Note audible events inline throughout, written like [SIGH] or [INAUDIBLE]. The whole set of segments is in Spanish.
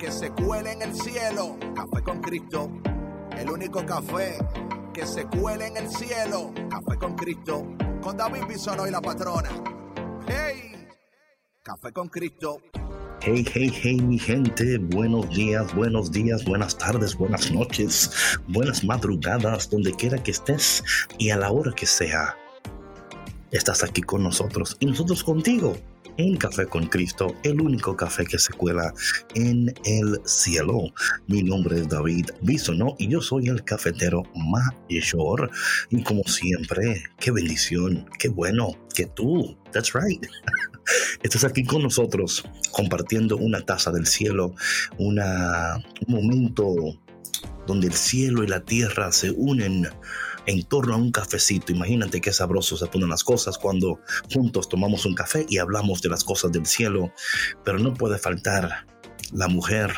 que se cuele en el cielo. Café con Cristo. El único café que se cuele en el cielo. Café con Cristo. Con David Bisono y la patrona. ¡Hey! Café con Cristo. Hey, hey, hey, mi gente, buenos días, buenos días, buenas tardes, buenas noches, buenas madrugadas, donde quiera que estés y a la hora que sea. Estás aquí con nosotros y nosotros contigo en Café con Cristo, el único café que se cuela en el cielo. Mi nombre es David Bisono y yo soy el cafetero mayor. Y como siempre, qué bendición, qué bueno que tú, that's right. [LAUGHS] Estás aquí con nosotros compartiendo una taza del cielo, un momento donde el cielo y la tierra se unen en torno a un cafecito. Imagínate qué sabroso se ponen las cosas cuando juntos tomamos un café y hablamos de las cosas del cielo. Pero no puede faltar la mujer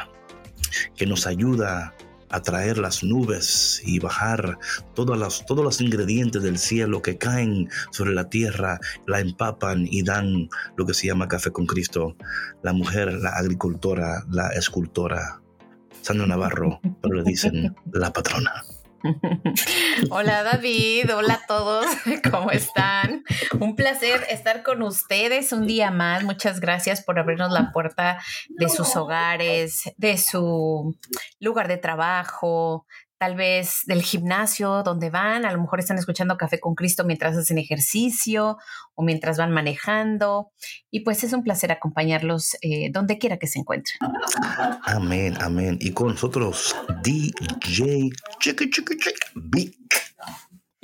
que nos ayuda a traer las nubes y bajar todos los, todos los ingredientes del cielo que caen sobre la tierra, la empapan y dan lo que se llama café con Cristo. La mujer, la agricultora, la escultora, Sandra Navarro, pero le dicen la patrona. [LAUGHS] Hola David, hola a todos, [LAUGHS] ¿cómo están? Un placer estar con ustedes un día más. Muchas gracias por abrirnos la puerta de sus hogares, de su lugar de trabajo, tal vez del gimnasio donde van, a lo mejor están escuchando Café con Cristo mientras hacen ejercicio o mientras van manejando. Y pues es un placer acompañarlos eh, donde quiera que se encuentren. Amén, amén. Y con nosotros DJ Chiqui Chiqui Chiqui Vic.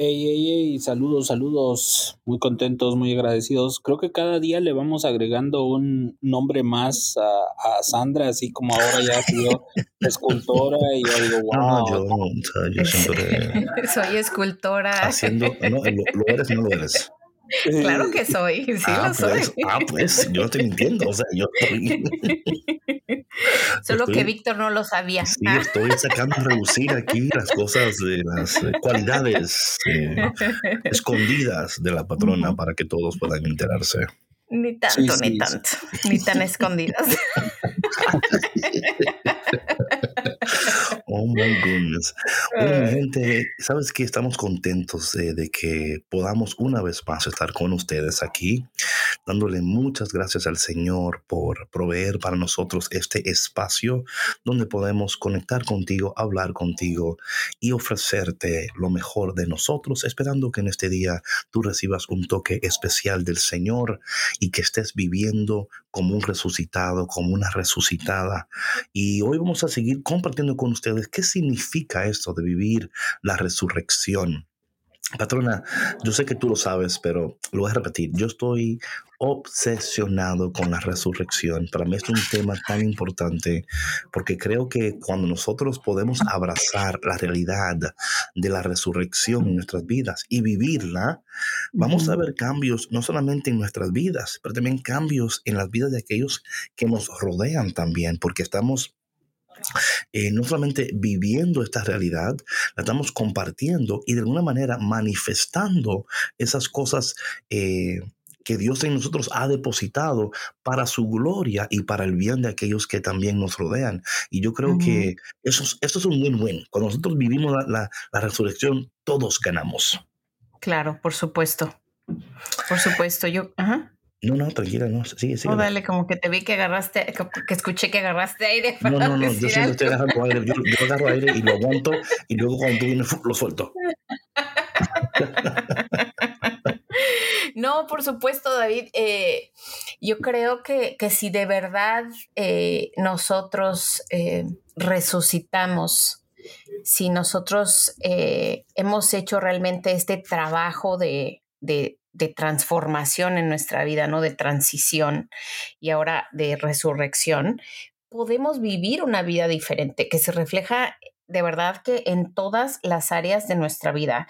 Hey, hey, hey, saludos, saludos, muy contentos, muy agradecidos. Creo que cada día le vamos agregando un nombre más a, a Sandra, así como ahora ya ha sido [LAUGHS] escultora y yo digo, wow. No, yo, o sea, yo siempre [LAUGHS] Soy escultora. haciendo, no, lo, lo eres, no lo eres. [LAUGHS] Claro que soy, sí ah, lo soy. pues, ah, pues, yo no estoy mintiendo, o sea, yo estoy, [LAUGHS] Solo que Víctor no lo sabía. sí, estoy sacando a reducir aquí las cosas, de las eh, cualidades eh, [LAUGHS] escondidas de la patrona para que todos puedan enterarse. Ni tanto, Sí, sí, ni sí. tanto, ni tan escondidas. Oh my goodness. Bueno, mi gente, sabes que estamos contentos eh, de que podamos una vez más estar con ustedes aquí, dándole muchas gracias al Señor por proveer para nosotros este espacio donde podemos conectar contigo, hablar contigo y ofrecerte lo mejor de nosotros, esperando que en este día tú recibas un toque especial del Señor y que estés viviendo como un resucitado, como una resucitada. Y hoy vamos a seguir compartiendo con ustedes qué significa esto de vivir la resurrección. Patrona, yo sé que tú lo sabes, pero lo voy a repetir. Yo estoy obsesionado con la resurrección. Para mí es un tema tan importante porque creo que cuando nosotros podemos abrazar la realidad de la resurrección en nuestras vidas y vivirla, vamos a ver cambios no solamente en nuestras vidas, pero también cambios en las vidas de aquellos que nos rodean también, porque estamos eh, no solamente viviendo esta realidad, la estamos compartiendo y de alguna manera manifestando esas cosas eh, que Dios en nosotros ha depositado para su gloria y para el bien de aquellos que también nos rodean. Y yo creo que eso, es- eso es un win-win. Cuando nosotros vivimos la, la- la resurrección, todos ganamos. Claro, por supuesto. Por supuesto, yo. Ajá. No, no, tranquila, no, sigue, sigue. Oh, dale, como que te vi que agarraste, que escuché que agarraste aire. No, para no, no, yo siempre estoy agarrando aire. Yo, yo agarro aire y lo aguanto y luego cuando tú lo suelto. No, por supuesto, David. eh, yo creo que, que si de verdad eh, nosotros eh, resucitamos, si nosotros hemos hecho realmente este trabajo de, de- de transformación en nuestra vida, ¿no? De transición y ahora de resurrección, podemos vivir una vida diferente que se refleja de verdad que en todas las áreas de nuestra vida.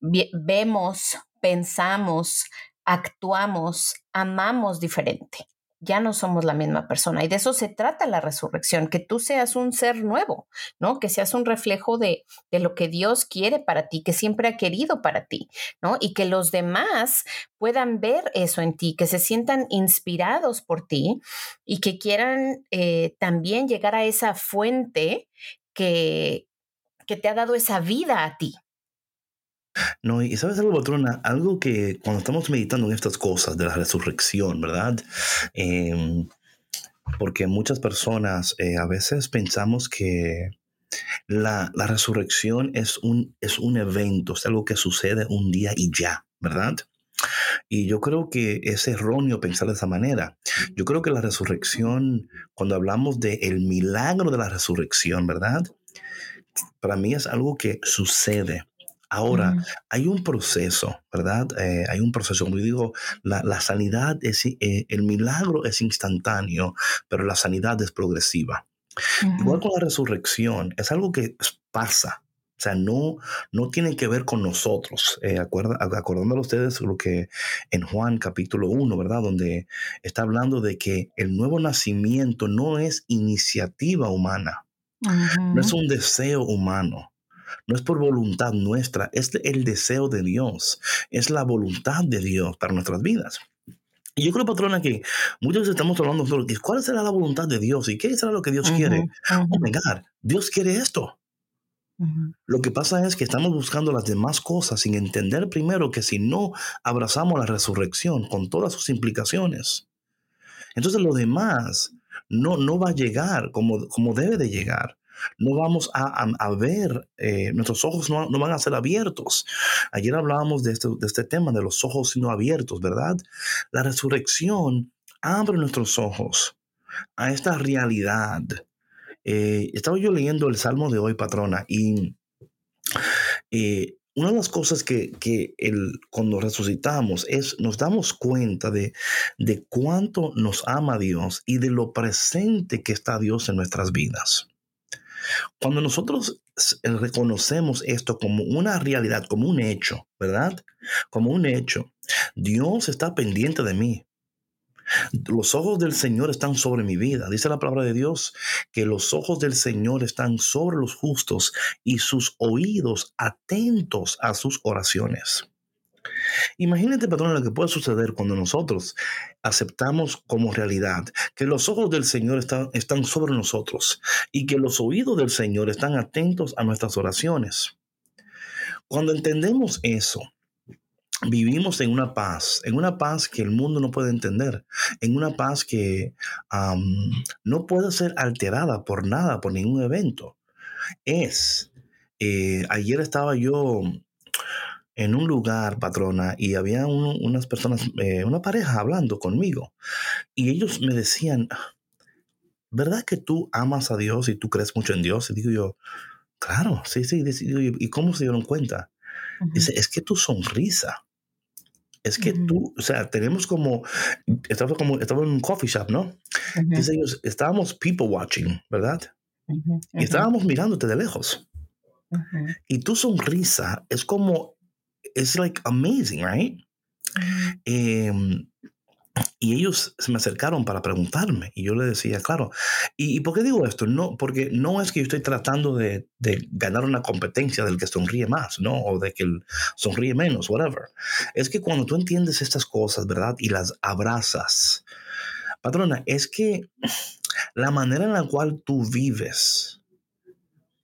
Vemos, pensamos, actuamos, amamos diferente ya no somos la misma persona. Y de eso se trata la resurrección, que tú seas un ser nuevo, ¿no? Que seas un reflejo de, de, lo que Dios quiere para ti, que siempre ha querido para ti, ¿no? Y que los demás puedan ver eso en ti, que se sientan inspirados por ti y que quieran eh, también llegar a esa fuente que, que te ha dado esa vida a ti, no, y sabes algo, patrona, algo que cuando estamos meditando en estas cosas de la resurrección, ¿verdad? Em, porque muchas personas eh, a veces pensamos que la, resurrección es un, es un evento, es algo que sucede un día y ya, ¿verdad? Y yo creo que es erróneo pensar de esa manera. Yo creo que la resurrección, cuando hablamos del el milagro de la resurrección, ¿verdad? Para mí es algo que sucede. Ahora, hay un proceso, ¿verdad? Eh, hay un proceso, como digo, la, sanidad es, eh, el milagro es instantáneo, pero la sanidad es progresiva. Igual con la resurrección, es algo que pasa, o sea, no, no tiene que ver con nosotros. Eh, acordándolo ustedes lo que en Juan capítulo 1, ¿verdad? Donde está hablando de que el nuevo nacimiento no es iniciativa humana, no es un deseo humano no es por voluntad nuestra, es el deseo de Dios, es la voluntad de Dios para nuestras vidas. Y yo creo, patrona, que veces estamos hablando sobre cuál será la voluntad de Dios y qué será lo que Dios quiere. Oh my Dios quiere esto. Lo que pasa es que estamos buscando las demás cosas sin entender primero que si no abrazamos la resurrección con todas sus implicaciones, entonces lo demás no, no va a llegar como, como debe de llegar no vamos a, ver, eh, nuestros ojos no, van a ser abiertos. Ayer hablábamos de este, de este tema, de los ojos no abiertos, ¿verdad? La resurrección abre nuestros ojos a esta realidad. Eh, estaba yo leyendo el Salmo de hoy, patrona, y eh, una de las cosas que, el, cuando resucitamos es nos damos cuenta de, de cuánto nos ama Dios y de lo presente que está Dios en nuestras vidas. Cuando nosotros eh, reconocemos esto como una realidad, como un hecho, ¿verdad? Como un hecho, Dios está pendiente de mí. Los ojos del Señor están sobre mi vida. Dice la palabra de Dios que los ojos del Señor están sobre los justos y sus oídos atentos a sus oraciones. Imagínate, patrón, lo que puede suceder cuando nosotros aceptamos como realidad que los ojos del Señor están, sobre nosotros y que los oídos del Señor están atentos a nuestras oraciones. Cuando entendemos eso, vivimos en una paz, en una paz que el mundo no puede entender, en una paz que no puede ser alterada por nada, por ningún evento. Es, eh, ayer estaba yo en un lugar, patrona, y había unas personas, eh, una pareja hablando conmigo, y ellos me decían, ¿verdad que tú amas a Dios y tú crees mucho en Dios? Y digo yo, claro, sí, sí, ¿y cómo se dieron cuenta? Dice, es que tu sonrisa, es que tú, o sea, tenemos como, estaba como, estaba en un coffee shop, ¿no? Dice ellos, estábamos people watching, ¿verdad? Y estábamos mirándote de lejos. Y tu sonrisa es como es like amazing, right? Em, y ellos se me acercaron para preguntarme y yo le decía, claro, ¿y, por qué digo esto? No, porque no es que yo estoy tratando de, de, ganar una competencia del que sonríe más, ¿no? O de que sonríe menos, whatever. Es que cuando tú entiendes estas cosas, ¿verdad? Y las abrazas, patrona, es que la manera en la cual tú vives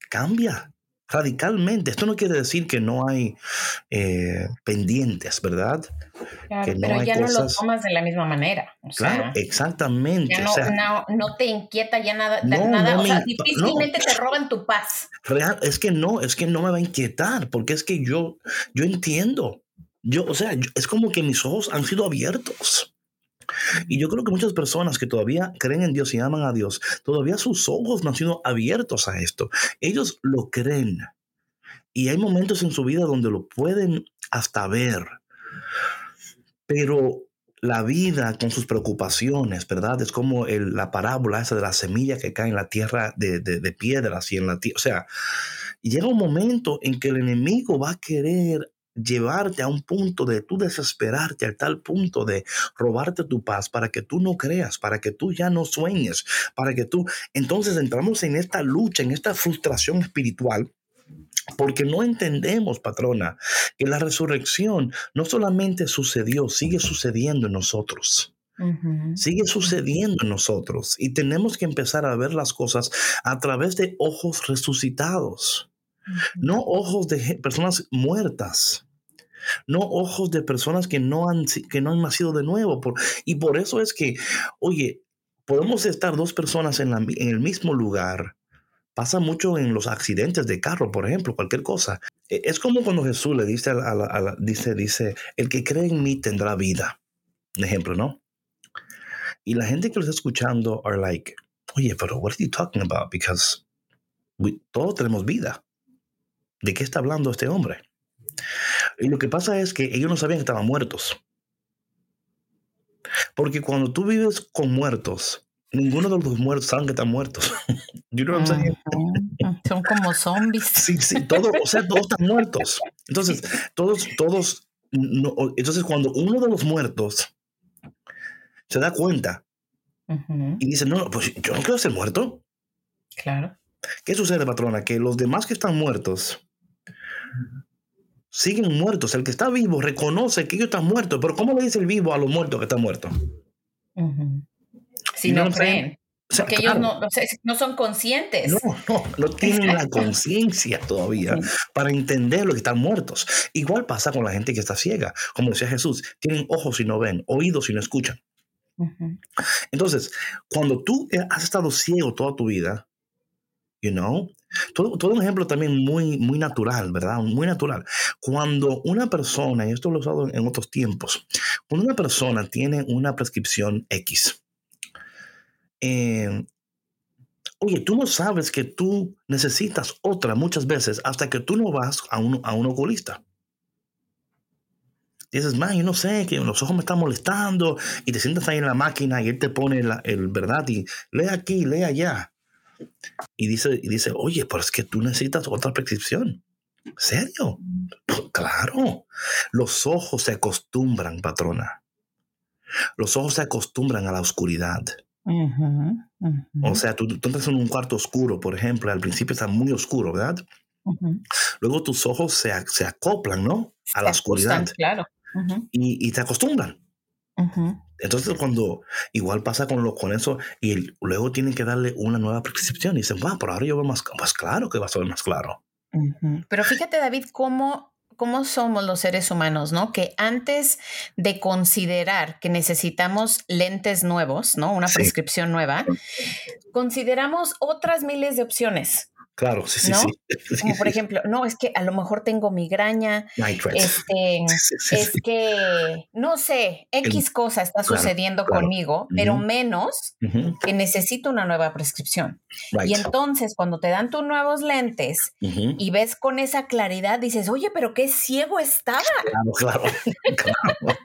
cambia radicalmente. Esto no quiere decir que no hay eh, pendientes, ¿verdad? Claro, pero ya no lo tomas de la misma manera. claro, exactamente. Ya no, te inquieta ya nada, nada o sea, difícilmente te roban tu paz. Real, es que no, es que no me va a inquietar, porque es que yo, yo entiendo. Yo, o sea, es como que mis ojos han sido abiertos. Y yo creo que muchas personas que todavía creen en Dios y aman a Dios, todavía sus ojos no han sido abiertos a esto. Ellos lo creen. Y hay momentos en su vida donde lo pueden hasta ver. Pero la vida con sus preocupaciones, ¿verdad? Es como la parábola esa de la semilla que cae en la tierra de, de, de piedras y en la tierra. O sea, llega un momento en que el enemigo va a querer llevarte a un punto de tú desesperarte, al tal punto de robarte tu paz para que tú no creas, para que tú ya no sueñes, para que tú... Entonces entramos en esta lucha, en esta frustración espiritual. Porque no entendemos, patrona, que la resurrección no solamente sucedió, sigue sucediendo en nosotros. Ujú. Sigue sucediendo en nosotros y tenemos que empezar a ver las cosas a través de ojos resucitados, no ojos de personas muertas, no ojos de personas que no han, que no han nacido de nuevo. Por- y por eso es que, oye, podemos estar dos personas en, la en el mismo lugar. Pasa mucho en los accidentes de carro, por ejemplo, cualquier cosa. E- Es como cuando Jesús le dice, a la- a la- dice, dice, el que cree en mí tendrá vida. Un ejemplo, ¿no? Y la gente que lo está escuchando are like, oye, pero what are you talking about? Because we- todos tenemos vida. ¿De qué está hablando este hombre? Y lo que pasa es que ellos no sabían que estaban muertos. Porque cuando tú vives con muertos, ninguno de los muertos saben que están muertos. you know what I'm saying? Ujú. Son como zombies. [LAUGHS] Sí, sí, todo, o sea, todos están muertos. Entonces, todos, todos, no- entonces cuando uno de los muertos se da cuenta Ujú. y dice, no, pues yo no quiero ser muerto. Claro. ¿Qué sucede, patrona? Que los demás que están muertos siguen muertos. El que está vivo reconoce que ellos están muertos, pero ¿cómo le dice el vivo a los muertos que están muertos? Ujú. Si You know no saying? creen. O sea, Porque claro, ellos no, no son conscientes. no, no, no tienen la conciencia todavía para entender lo que están muertos. Igual pasa con la gente que está ciega. Como decía Jesús, tienen ojos y no ven, oídos y no escuchan. Entonces, cuando tú has estado ciego toda tu vida, you know, todo, todo un ejemplo también muy, muy natural, ¿verdad? Muy natural. Cuando una persona, y esto lo he usado en otros tiempos, cuando una persona tiene una prescripción X, eh, oye, tú no sabes que tú necesitas otra muchas veces hasta que tú no vas a un, a un oculista. Dices, man, yo no sé, que los ojos me están molestando y te sientas ahí en la máquina y él te pone la- el verdad y lee aquí, lee allá. Y dice, y dice, oye, pero es que tú necesitas otra prescripción. ¿Serio? Pues, claro. Los ojos se acostumbran, patrona. Los ojos se acostumbran a la oscuridad. Ujú. Ujú. O sea, tú, tú entras en un cuarto oscuro, por ejemplo, al principio está muy oscuro, ¿verdad? Ujú. Luego tus ojos se, se acoplan, ¿no? A la Se oscuridad ajustan, Claro. Y, y te acostumbran. Entonces, cuando igual pasa con, lo, con eso, y luego tienen que darle una nueva prescripción y dicen, wow, pero ahora yo veo más, pues claro que va a ser más claro. Pero fíjate, David, cómo, cómo somos los seres humanos, ¿no? Que antes de considerar que necesitamos lentes nuevos, ¿no? Una Sí. prescripción nueva, consideramos otras miles de opciones. Claro, sí, sí, ¿No? sí. [LAUGHS] Como por ejemplo, no, es que a lo mejor tengo migraña, Nitrate. este, [LAUGHS] Sí, sí, sí, es sí. que, no sé, X cosa está claro, sucediendo claro. conmigo, pero menos que necesito una nueva prescripción. right. Y entonces cuando te dan tus nuevos lentes y ves con esa claridad, dices, oye, pero qué ciego estaba. Claro, claro, [LAUGHS] claro.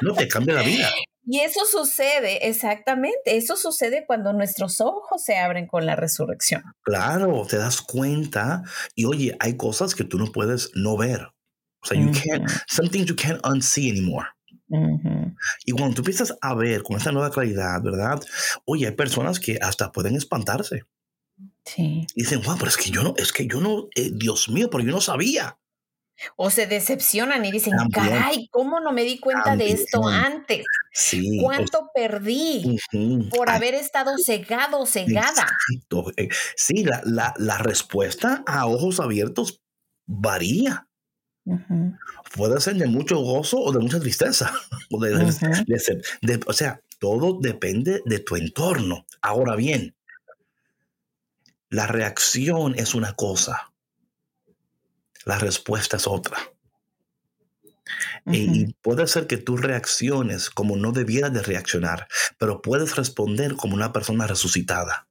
No te cambia la vida. Y eso sucede, exactamente, eso sucede cuando nuestros ojos se abren con la resurrección. Claro, te das cuenta y oye, hay cosas que tú no puedes no ver. O sea, you can't, some things you can't unsee anymore. Ujú. Y cuando tú empiezas a ver con esta nueva claridad, ¿verdad? Oye, hay personas que hasta pueden espantarse. Sí. Y dicen, wow, pero es que yo no, es que yo no, eh, Dios mío, pero yo no sabía. O se decepcionan y dicen, También. caray, ¿cómo no me di cuenta de esto antes? Sí. ¿Cuánto perdí por Ay, haber estado cegado, cegada? exacto. Eh, Sí, la, la, la respuesta a ojos abiertos varía. Puede ser de mucho gozo o de mucha tristeza. [LAUGHS] O, de- de- o sea, todo depende de tu entorno. Ahora bien, la reacción es una cosa. La respuesta es otra. Y- puede ser que tú reacciones como no debieras de reaccionar, pero puedes responder como una persona resucitada.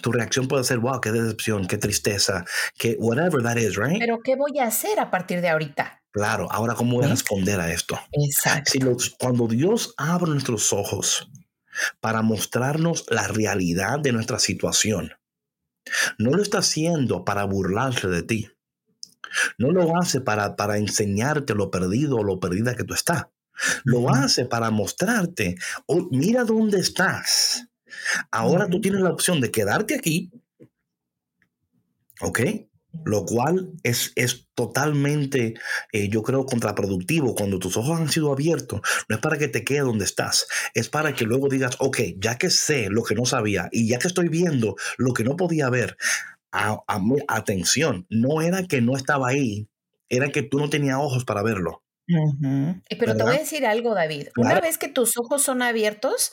Tu reacción puede ser, wow, qué decepción, qué tristeza, que whatever that is, right? Pero ¿qué voy a hacer a partir de ahorita? Claro, ahora cómo voy a responder a esto. Exacto. Si los- cuando Dios abre nuestros ojos para mostrarnos la realidad de nuestra situación, no lo está haciendo para burlarse de ti. No lo hace para, para enseñarte lo perdido o lo perdida que tú estás. Lo hace para mostrarte, oh, mira dónde estás. Ahora tú tienes la opción de quedarte aquí, ¿ok? Lo cual es, es totalmente, eh, yo creo, contraproductivo. Cuando tus ojos han sido abiertos, no es para que te quedes donde estás, es para que luego digas, ok, ya que sé lo que no sabía y ya que estoy viendo lo que no podía ver, a- a- atención, no era que no estaba ahí, era que tú no tenías ojos para verlo. Eh, Pero te voy a decir algo, David. Una vez que tus ojos son abiertos,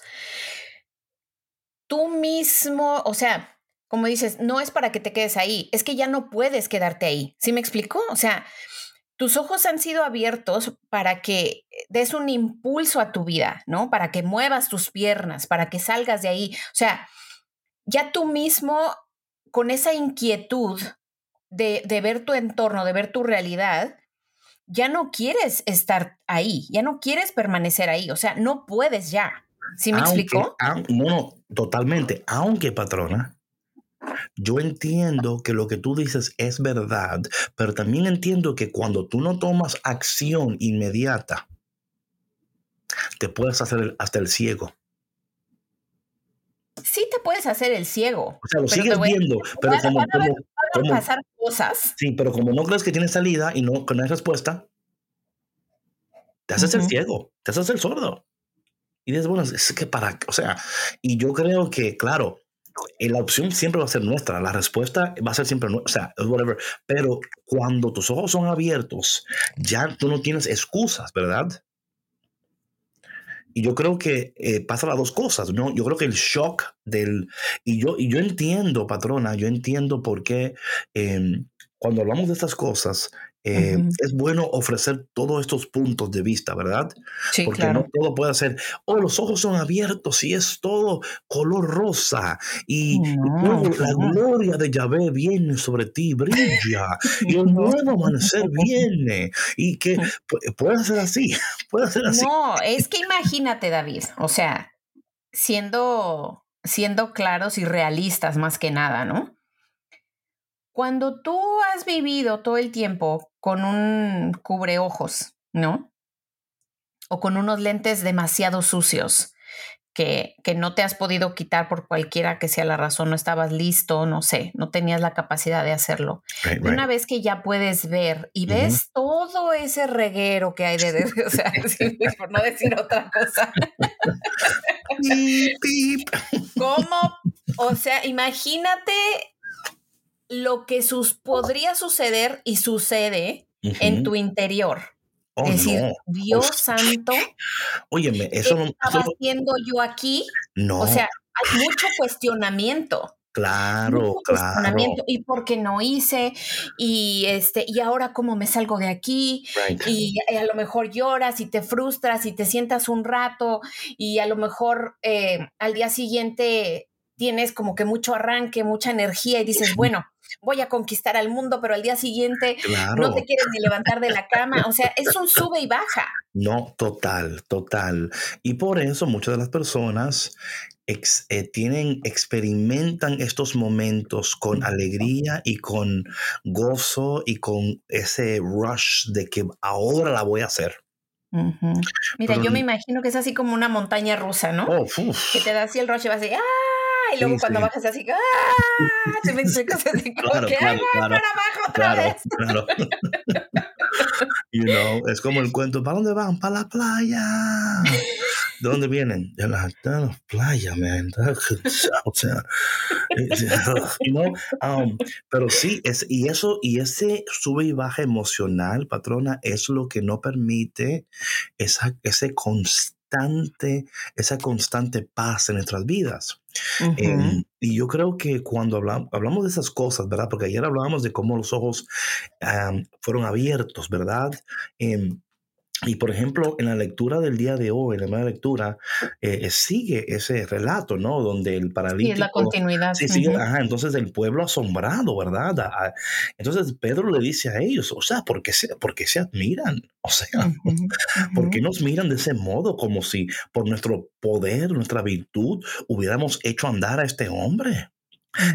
tú mismo, o sea, como dices, no es para que te quedes ahí, es que ya no puedes quedarte ahí. ¿Sí me explico? O sea, tus ojos han sido abiertos para que des un impulso a tu vida, ¿no? Para que muevas tus piernas, para que salgas de ahí. O sea, ya tú mismo, con esa inquietud de, de ver tu entorno, de ver tu realidad, ya no quieres estar ahí, ya no quieres permanecer ahí, o sea, no puedes ya. ¿Sí me Aunque- explicó? au- no, no, totalmente. Aunque, patrona, yo entiendo que lo que tú dices es verdad, pero también entiendo que cuando tú no tomas acción inmediata, te puedes hacer hasta el ciego. Sí te puedes hacer el ciego. O sea, lo sigues viendo, pero como, van a ver- como- Van a como- pasar cosas. sí, pero como no crees que tiene salida y no, que no hay respuesta, te haces el ciego, te haces el sordo. Y dices, bueno, es que para, o sea, y yo creo que, claro, eh, la opción siempre va a ser nuestra, la respuesta va a ser siempre nuestra, o sea, whatever. Pero cuando tus ojos son abiertos, ya tú no tienes excusas, ¿verdad? Y yo creo que eh, pasa las dos cosas, ¿no? Yo creo que el shock del... Y yo, y yo entiendo, patrona, yo entiendo por qué em, cuando hablamos de estas cosas, eh, es bueno ofrecer todos estos puntos de vista, ¿verdad? Sí, Porque claro. no todo puede ser, oh, los ojos son abiertos y es todo color rosa. Y, No, la gloria de Yahvé viene sobre ti, brilla. [LAUGHS] Y el No. nuevo amanecer viene. Y que [LAUGHS] pu- puede ser así, [LAUGHS] puede ser así. No, es que imagínate, David, o sea, siendo, siendo claros y realistas más que nada, ¿no? Cuando tú has vivido todo el tiempo con un cubreojos, ¿no? O con unos lentes demasiado sucios que, que no te has podido quitar por cualquiera que sea la razón, no estabas listo, no sé, no tenías la capacidad de hacerlo. Right, Y right. Una vez que ya puedes ver y ves todo ese reguero que hay de, de- o sea, [LAUGHS] por no decir otra cosa. [LAUGHS] ¿cómo? O sea, imagínate lo que sus, podría suceder y sucede en tu interior. Oh, es decir, no. Dios Uf. santo, Óyeme, ¿qué eso no. estaba haciendo yo aquí? no, O sea, hay mucho cuestionamiento. claro, mucho claro. cuestionamiento. ¿Y por qué no hice? Y este, y ahora cómo me salgo de aquí? Right. y a lo mejor lloras y te frustras y te sientas un rato y a lo mejor eh, al día siguiente tienes como que mucho arranque, mucha energía y dices, [LAUGHS] bueno, voy a conquistar al mundo, pero al día siguiente Claro. no te quieres ni levantar de la cama. O sea, es un sube y baja. No, total, total. Y por eso muchas de las personas ex- eh, tienen, experimentan estos momentos con alegría y con gozo y con ese rush de que ahora la voy a hacer. Ujú. Mira, Pero yo me imagino que es así como una montaña rusa, ¿no? Oh. Que te da así el rush y vas así, ¡ah! Y luego Sí, cuando sí. bajas así, ¡ah! Te me explicas así como Claro, que, claro, ¡ay, voy claro, para abajo otra Claro, vez! claro. you know, es como el cuento, ¿para dónde van? Para la playa. ¿De dónde vienen? De la, de la playa, man. [LAUGHS] O sea, [LAUGHS] you know, um, pero sí, es, y eso, y ese sube y baja emocional, patrona, es lo que no permite esa, ese constante, esa constante paz en nuestras vidas. Em, y yo creo que cuando hablamos, hablamos de esas cosas, ¿verdad? Porque ayer hablábamos de cómo los ojos fueron abiertos, ¿verdad? Em, y por ejemplo, en la lectura del día de hoy, en la primera lectura, eh, sigue ese relato, ¿no? Donde el paralítico... Sí, es la continuidad. Sí, sigue, ajá, entonces el pueblo asombrado, ¿verdad? Entonces Pedro le dice a ellos, o sea, ¿por qué se, por qué se admiran? [LAUGHS] O sea, ¿por qué nos miran de ese modo como si por nuestro poder, nuestra virtud, hubiéramos hecho andar a este hombre?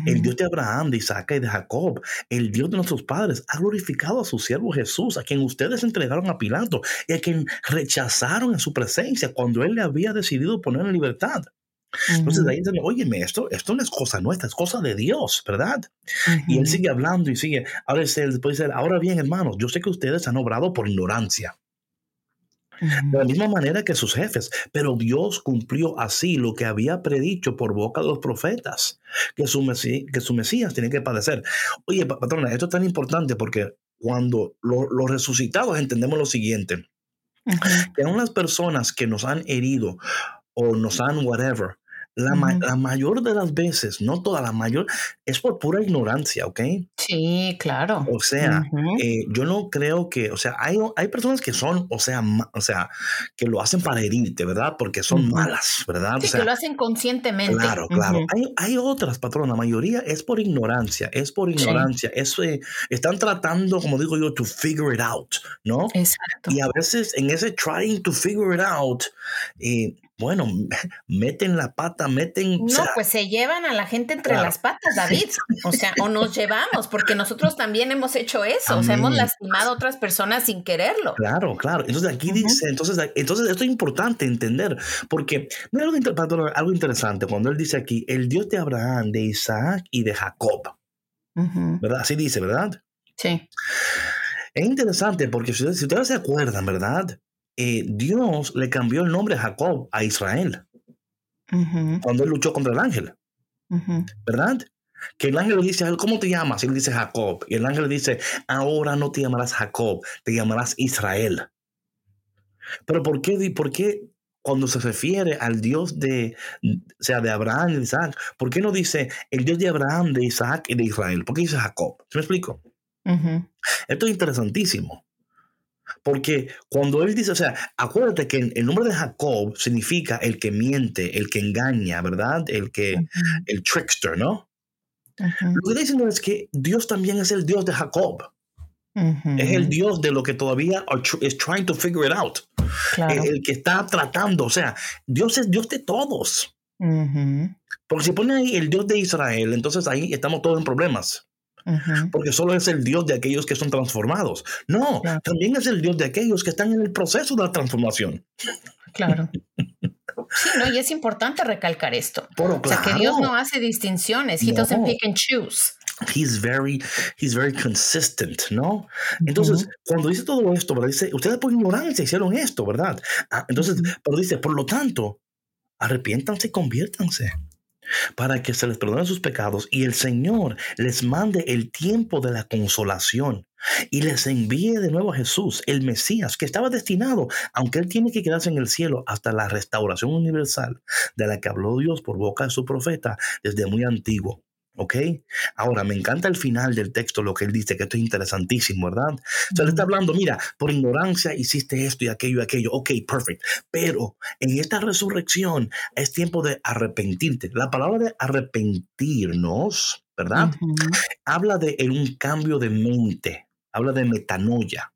El Dios de Abraham, de Isaac y de Jacob, el Dios de nuestros padres, ha glorificado a su siervo Jesús, a quien ustedes entregaron a Pilato y a quien rechazaron en su presencia cuando él le había decidido poner en libertad. Entonces ahí dicen, oye, esto, esto no es cosa nuestra, es cosa de Dios, ¿verdad? Y él sigue hablando y sigue. Ahora después dice, ahora bien, hermanos, yo sé que ustedes han obrado por ignorancia de la misma manera que sus jefes. Pero Dios cumplió así lo que había predicho por boca de los profetas, que su, que su Mesías tiene que padecer. Oye, patrona, esto es tan importante porque cuando los resucitados entendemos lo siguiente, que aún las personas que nos han herido o nos han whatever, la, mayor de las veces, no toda la mayor, es por pura ignorancia, ¿ok? Sí, claro. O sea, eh, yo no creo que, o sea, hay, hay personas que son, o sea, o sea, que lo hacen para herirte, ¿verdad? Porque son malas, ¿verdad? Sí, que lo hacen conscientemente. Claro, claro. hay, hay, otras, patrón, la mayoría es por ignorancia, es por ignorancia. Eh, están tratando, como digo yo, to figure it out, ¿no? Exacto. Y a veces en ese trying to figure it out, eh, bueno, [LAUGHS] meten la pata, meten... No, pues se llevan a la gente entre las patas, David. O sea, o nos llevamos, porque nosotros también hemos hecho eso, o sea, hemos lastimado a otras personas sin quererlo. Claro, claro. Entonces aquí dice, entonces, entonces esto es importante entender, porque mira algo, algo interesante cuando él dice aquí, el Dios de Abraham, de Isaac y de Jacob. ¿Verdad? Así dice, ¿verdad? Sí. Es interesante porque si ustedes, si ustedes se acuerdan, ¿verdad? Eh, Dios le cambió el nombre Jacob a Israel cuando él luchó contra el ángel. ¿Verdad? Que el ángel le dice a él, ¿cómo te llamas? Y él dice Jacob. Y el ángel le dice, ahora no te llamarás Jacob, te llamarás Israel. Pero ¿por qué, por qué cuando se refiere al Dios de, sea, de Abraham y de Isaac, ¿por qué no dice el Dios de Abraham, de Isaac y de Israel? ¿Por qué dice Jacob? ¿Se me explico? Esto es interesantísimo. Porque cuando él dice, o sea, acuérdate que el nombre de Jacob significa el que miente, el que engaña, ¿verdad? El que, el trickster, ¿no? Lo que está diciendo es que Dios también es el Dios de Jacob. Es el Dios de lo que todavía es trying to figure it out. El, que está tratando, o sea, Dios es Dios de todos. Porque si pone ahí el Dios de Israel, entonces ahí estamos todos en problemas porque solo es el Dios de aquellos que son transformados. No, también es el Dios de aquellos que están en el proceso de la transformación. Claro. [LAUGHS] Sí, no, y es importante recalcar esto. o sea, que Dios no hace distinciones. He doesn't pick and choose. He's very, he's very consistent, ¿no? Entonces, cuando dice todo esto, ¿verdad? Dice, ustedes por ignorancia hicieron esto, ¿verdad? Ah, entonces, pero dice, por lo tanto, arrepiéntanse y conviértanse para que se les perdonen sus pecados y el Señor les mande el tiempo de la consolación y les envíe de nuevo a Jesús, el Mesías, que estaba destinado, aunque él tiene que quedarse en el cielo hasta la restauración universal de la que habló Dios por boca de su profeta desde muy antiguo. ¿Ok? Ahora, me encanta el final del texto, lo que él dice, que esto es interesantísimo, ¿verdad? O sea, le está hablando, mira, por ignorancia hiciste esto y aquello y aquello. Ok, perfect. Pero en esta resurrección es tiempo de arrepentirte. La palabra de arrepentirnos, ¿verdad? Habla de un cambio de mente, habla de metanoia.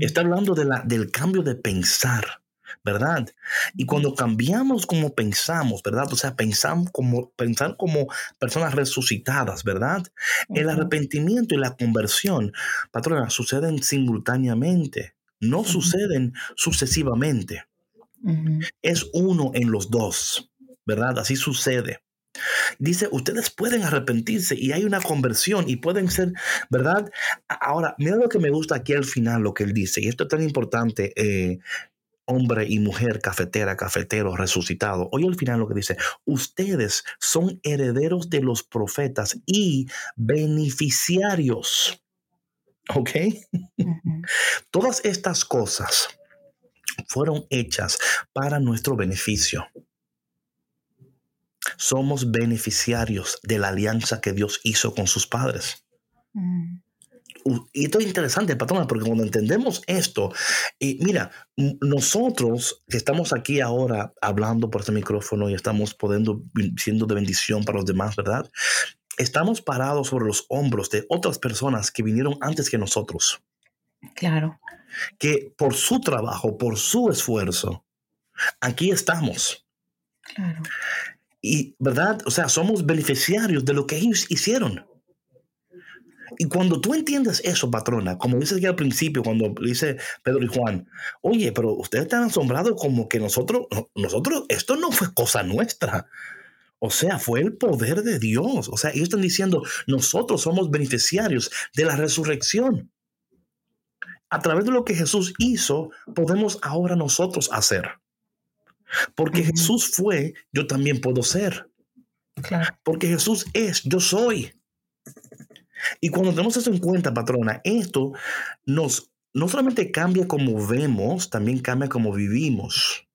Está hablando de la, del cambio de pensar. ¿Verdad? Y cuando cambiamos como pensamos, ¿verdad? O sea, pensamos como, pensar como personas resucitadas, ¿verdad? El arrepentimiento y la conversión, patrona, suceden simultáneamente, no suceden sucesivamente. Es uno en los dos, ¿verdad? Así sucede. Dice, ustedes pueden arrepentirse y hay una conversión y pueden ser, ¿verdad? Ahora, mira lo que me gusta aquí al final, lo que él dice, y esto es tan importante, eh, hombre y mujer, cafetera, cafetero, resucitado. Oye al final lo que dice, ustedes son herederos de los profetas y beneficiarios. ¿Ok? [LAUGHS] Todas estas cosas fueron hechas para nuestro beneficio. Somos beneficiarios de la alianza que Dios hizo con sus padres. Mm. Y esto es interesante, patrona, porque cuando entendemos esto, y mira, nosotros que estamos aquí ahora hablando por este micrófono y estamos podiendo, siendo de bendición para los demás, ¿verdad? Estamos parados sobre los hombros de otras personas que vinieron antes que nosotros. Claro. Que por su trabajo, por su esfuerzo, aquí estamos. Claro. Y, ¿verdad? O sea, somos beneficiarios de lo que ellos hicieron. Y cuando tú entiendes eso, patrona, como dices aquí al principio, cuando dice Pedro y Juan, oye, pero ustedes están asombrados como que nosotros, nosotros, esto no fue cosa nuestra. O sea, fue el poder de Dios. O sea, ellos están diciendo, nosotros somos beneficiarios de la resurrección. A través de lo que Jesús hizo, podemos ahora nosotros hacer. Porque Jesús fue, yo también puedo ser. Porque Jesús es, yo soy. Y cuando tenemos eso en cuenta, patrona, esto nos no solamente cambia como vemos, también cambia como vivimos.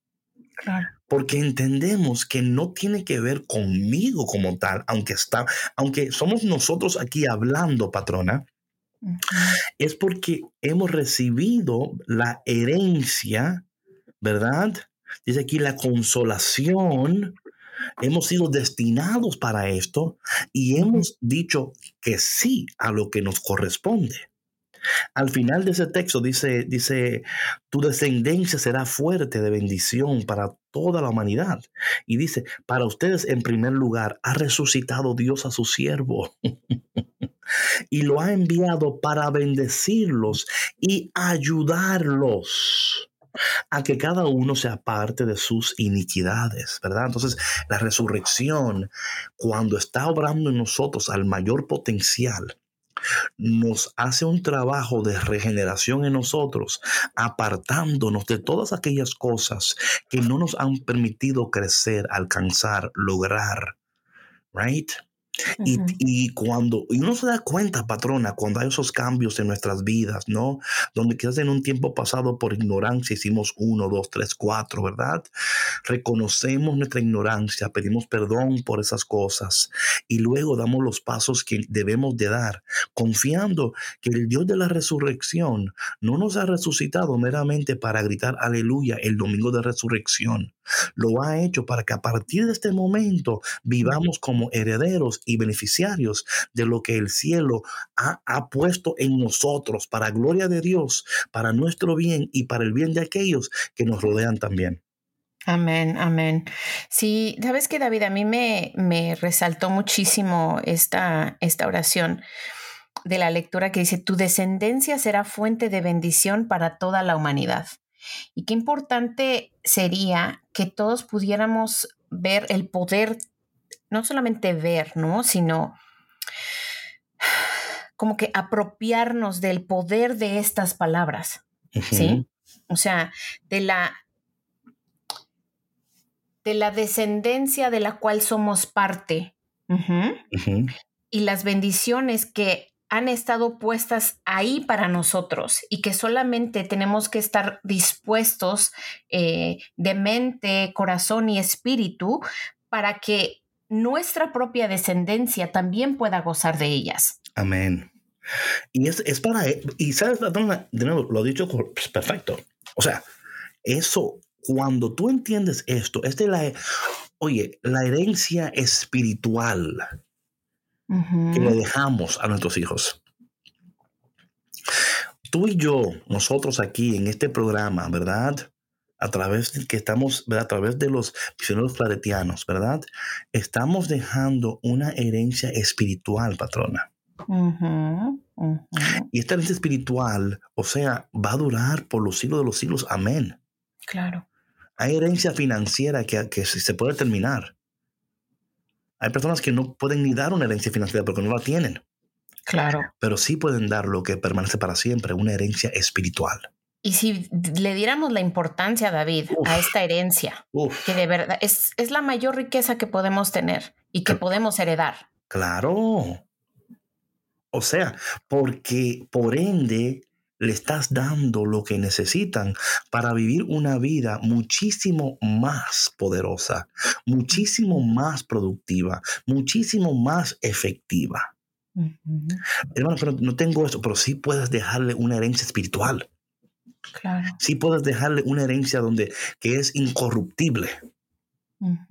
Porque entendemos que no tiene que ver conmigo como tal, aunque está, aunque somos nosotros aquí hablando, patrona, es porque hemos recibido la herencia, ¿verdad? Dice aquí la consolación hemos sido destinados para esto y hemos dicho que sí a lo que nos corresponde. Al final de ese texto dice, dice, tu descendencia será fuerte de bendición para toda la humanidad. Y dice, para ustedes en primer lugar ha resucitado Dios a su siervo [LAUGHS] y lo ha enviado para bendecirlos y ayudarlos a que cada uno sea parte de sus iniquidades, ¿verdad? Entonces, la resurrección, cuando está obrando en nosotros al mayor potencial, nos hace un trabajo de regeneración en nosotros, apartándonos de todas aquellas cosas que no nos han permitido crecer, alcanzar, lograr, right? Y, cuando y uno se da cuenta, patrona, cuando hay esos cambios en nuestras vidas, ¿no? Donde quizás en un tiempo pasado por ignorancia hicimos uno, dos, tres, cuatro, ¿verdad? Reconocemos nuestra ignorancia, pedimos perdón por esas cosas y luego damos los pasos que debemos de dar, confiando que el Dios de la resurrección no nos ha resucitado meramente para gritar aleluya el domingo de resurrección. Lo ha hecho para que a partir de este momento vivamos como herederos y beneficiarios de lo que el cielo ha, puesto en nosotros para gloria de Dios, para nuestro bien y para el bien de aquellos que nos rodean también. Amén, amén. Sí, sabes que David, a mí me, me resaltó muchísimo esta, esta oración de la lectura que dice, tu descendencia será fuente de bendición para toda la humanidad. Y qué importante sería que todos pudiéramos ver el poder no solamente ver, ¿no? Sino como que apropiarnos del poder de estas palabras, ¿sí? O sea, de la de la descendencia de la cual somos parte y las bendiciones que han estado puestas ahí para nosotros y que solamente tenemos que estar dispuestos eh, de mente, corazón y espíritu para que nuestra propia descendencia también pueda gozar de ellas. Amén. Y es, para, y sabes, de nuevo, lo he dicho pues, perfecto. O sea, eso, cuando tú entiendes esto, es de la, oye, la herencia espiritual que le dejamos a nuestros hijos. Tú y yo, nosotros aquí en este programa, ¿verdad? a través de que estamos, a través de los misioneros claretianos, ¿verdad? Estamos dejando una herencia espiritual, patrona. Y esta herencia espiritual, o sea, va a durar por los siglos de los siglos. Amén. Claro. Hay herencia financiera que, que se puede terminar. Hay personas que no pueden ni dar una herencia financiera porque no la tienen. Claro. Pero sí pueden dar lo que permanece para siempre, una herencia espiritual. Y si le diéramos la importancia, David, a esta herencia, que de verdad es, es, la mayor riqueza que podemos tener y que podemos heredar. Claro. O sea, porque por ende le estás dando lo que necesitan para vivir una vida muchísimo más poderosa, muchísimo más productiva, muchísimo más efectiva. Hermano, pero no tengo eso, pero sí puedes dejarle una herencia espiritual. Claro. Sí puedes dejarle una herencia donde que es incorruptible.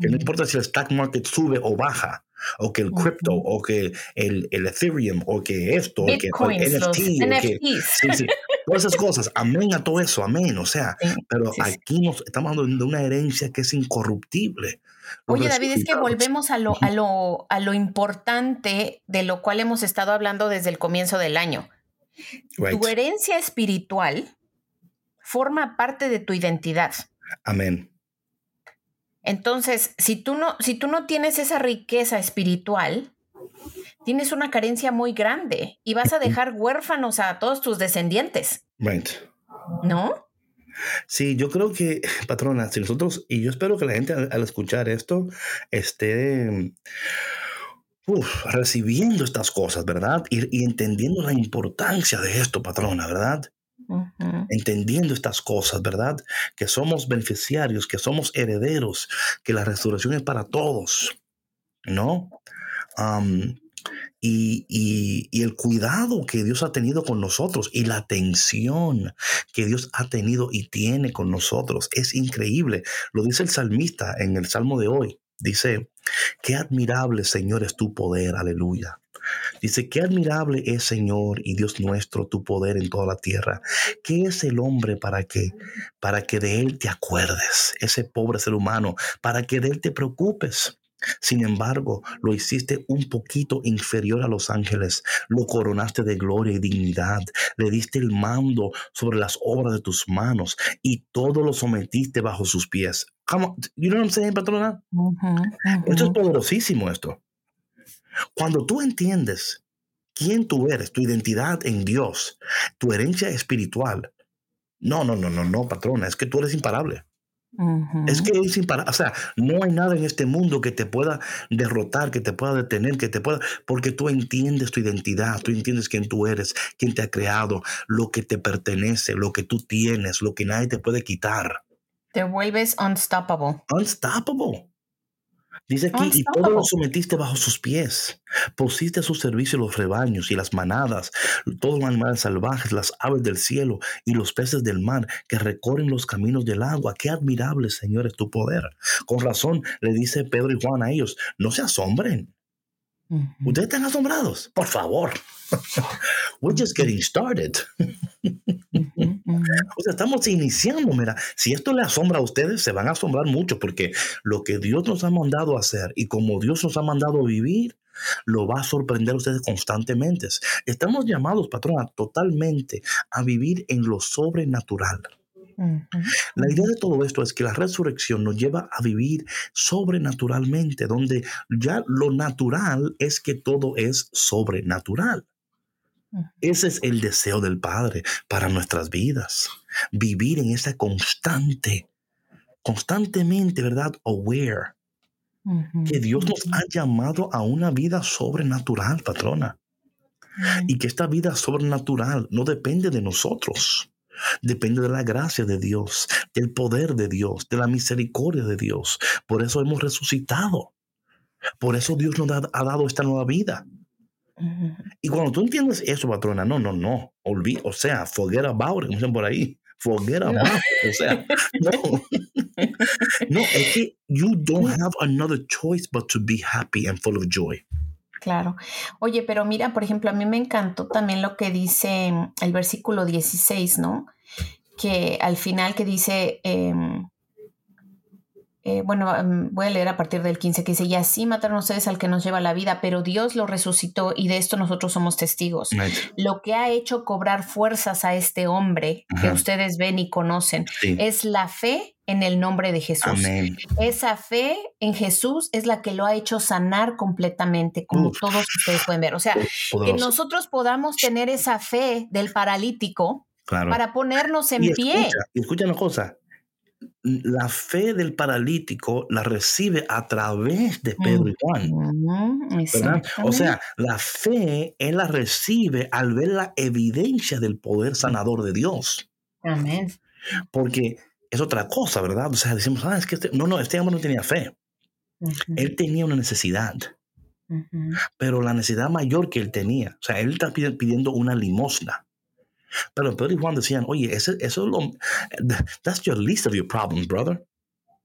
Que no importa si el stock market sube o baja, o que el crypto, o que el, el, Ethereum, o que esto, o que el NFT, sí, sí, todas esas cosas. Amén a todo eso, amén. O sea, pero aquí nos estamos hablando de una herencia que es incorruptible. Oye, David, es que volvemos a lo, a, lo, a lo importante de lo cual hemos estado hablando desde el comienzo del año. Tu herencia espiritual forma parte de tu identidad. Amén. Entonces, si tú no, si tú no tienes esa riqueza espiritual, tienes una carencia muy grande y vas a dejar huérfanos a todos tus descendientes. Right. ¿No? Sí, yo creo que, [LAUGHS] patrona, si nosotros, y yo espero que la gente al, escuchar esto esté recibiendo estas cosas, ¿verdad? y, entendiendo la importancia de esto, patrona, ¿verdad? Entendiendo estas cosas, ¿verdad? Que somos beneficiarios, que somos herederos, que la resurrección es para todos, ¿no? y, y, el cuidado que Dios ha tenido con nosotros y la atención que Dios ha tenido y tiene con nosotros es increíble. Lo dice el salmista en el salmo de hoy. Dice, qué admirable Señor es tu poder, aleluya. Dice, qué admirable es Señor y Dios nuestro tu poder en toda la tierra. ¿Qué es el hombre para que para que de él te acuerdes? Ese pobre ser humano, para que de él te preocupes. Sin embargo, lo hiciste un poquito inferior a los ángeles, lo coronaste de gloria y dignidad, le diste el mando sobre las obras de tus manos y todo lo sometiste bajo sus pies. ¿Cómo? you know what I'm saying, patrona? Esto es poderosísimo esto. Cuando tú entiendes quién tú eres, tu identidad en Dios, tu herencia espiritual, no, no, no, no, no, patrona, es que tú eres imparable. Es que es imparable. O sea, no hay nada en este mundo que te pueda derrotar, que te pueda detener, que te pueda. Porque tú entiendes tu identidad, tú entiendes quién tú eres, quién te ha creado, lo que te pertenece, lo que tú tienes, lo que nadie te puede quitar. Te vuelves unstoppable. Unstoppable. Dice aquí, y todo lo sometiste bajo sus pies. Pusiste a su servicio los rebaños y las manadas, todos los animales salvajes, las aves del cielo y los peces del mar que recorren los caminos del agua. Qué admirable, Señor, es tu poder. Con razón le dice Pedro y Juan a ellos, no se asombren. Ustedes están asombrados, por favor. [LAUGHS] We're just getting started. [LAUGHS] O sea, estamos iniciando, mira, si esto le asombra a ustedes, se van a asombrar mucho porque lo que Dios nos ha mandado a hacer y como Dios nos ha mandado a vivir, lo va a sorprender a ustedes constantemente. Estamos llamados, patrona, totalmente a vivir en lo sobrenatural. La idea de todo esto es que la resurrección nos lleva a vivir sobrenaturalmente, donde ya lo natural es que todo es sobrenatural. Ese es el deseo del Padre para nuestras vidas. Vivir en esa constante, constantemente, ¿verdad? Aware. Que Dios nos ha llamado a una vida sobrenatural, patrona. Y que esta vida sobrenatural no depende de nosotros. Depende de la gracia de Dios, del poder de Dios, de la misericordia de Dios. Por eso hemos resucitado. Por eso Dios nos ha dado esta nueva vida. Y cuando tú entiendes eso, patrona, no, no, no, olví, o sea, forget about it, como dicen por ahí, forget about it, o sea, [LAUGHS] no, [LAUGHS] no, es que you don't have another choice but to be happy and full of joy. Claro. Oye, pero mira, por ejemplo, a mí me encantó también lo que dice el versículo 16, ¿no? Que al final que dice, eh, eh, bueno, mm, voy a leer a partir del 15 que dice, y así mataron ustedes al que nos lleva la vida, pero Dios lo resucitó y de esto nosotros somos testigos. Lo que ha hecho cobrar fuerzas a este hombre que ustedes ven y conocen es la fe en el nombre de Jesús. Esa fe en Jesús es la que lo ha hecho sanar completamente, como todos ustedes pueden ver. O sea, que nosotros podamos tener esa fe del paralítico para ponernos en pie. y escucha una cosa, la fe del paralítico la recibe a través de Pedro y Juan. O sea, la fe él la recibe al ver la evidencia del poder sanador de Dios. Amén. Porque es otra cosa, ¿verdad? O sea, decimos, ah, es que este... no, no, este hombre no tenía fe. Él tenía una necesidad. pero la necesidad mayor que él tenía, o sea, él está pidiendo una limosna. Pero Pedro y Juan decían, oye, eso es lo, that's your least of your problems, brother.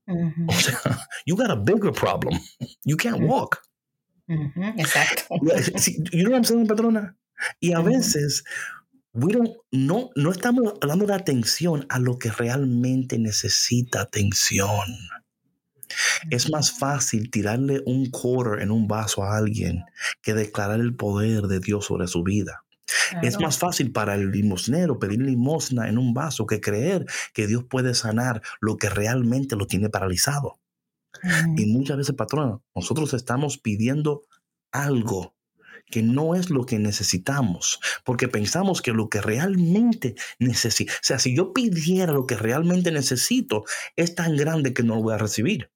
[LAUGHS] O sea, you got a bigger problem. You can't walk. Exacto. [LAUGHS] You know what I'm saying, patrona? Y a veces we don't, no, no estamos dando de atención a lo que realmente necesita atención. Es más fácil tirarle un quarter en un vaso a alguien que declarar el poder de Dios sobre su vida. Es más fácil para el limosnero pedir limosna en un vaso que creer que Dios puede sanar lo que realmente lo tiene paralizado. Y muchas veces, patrona, nosotros estamos pidiendo algo que no es lo que necesitamos, porque pensamos que lo que realmente necesito, o sea, si yo pidiera lo que realmente necesito, es tan grande que no lo voy a recibir.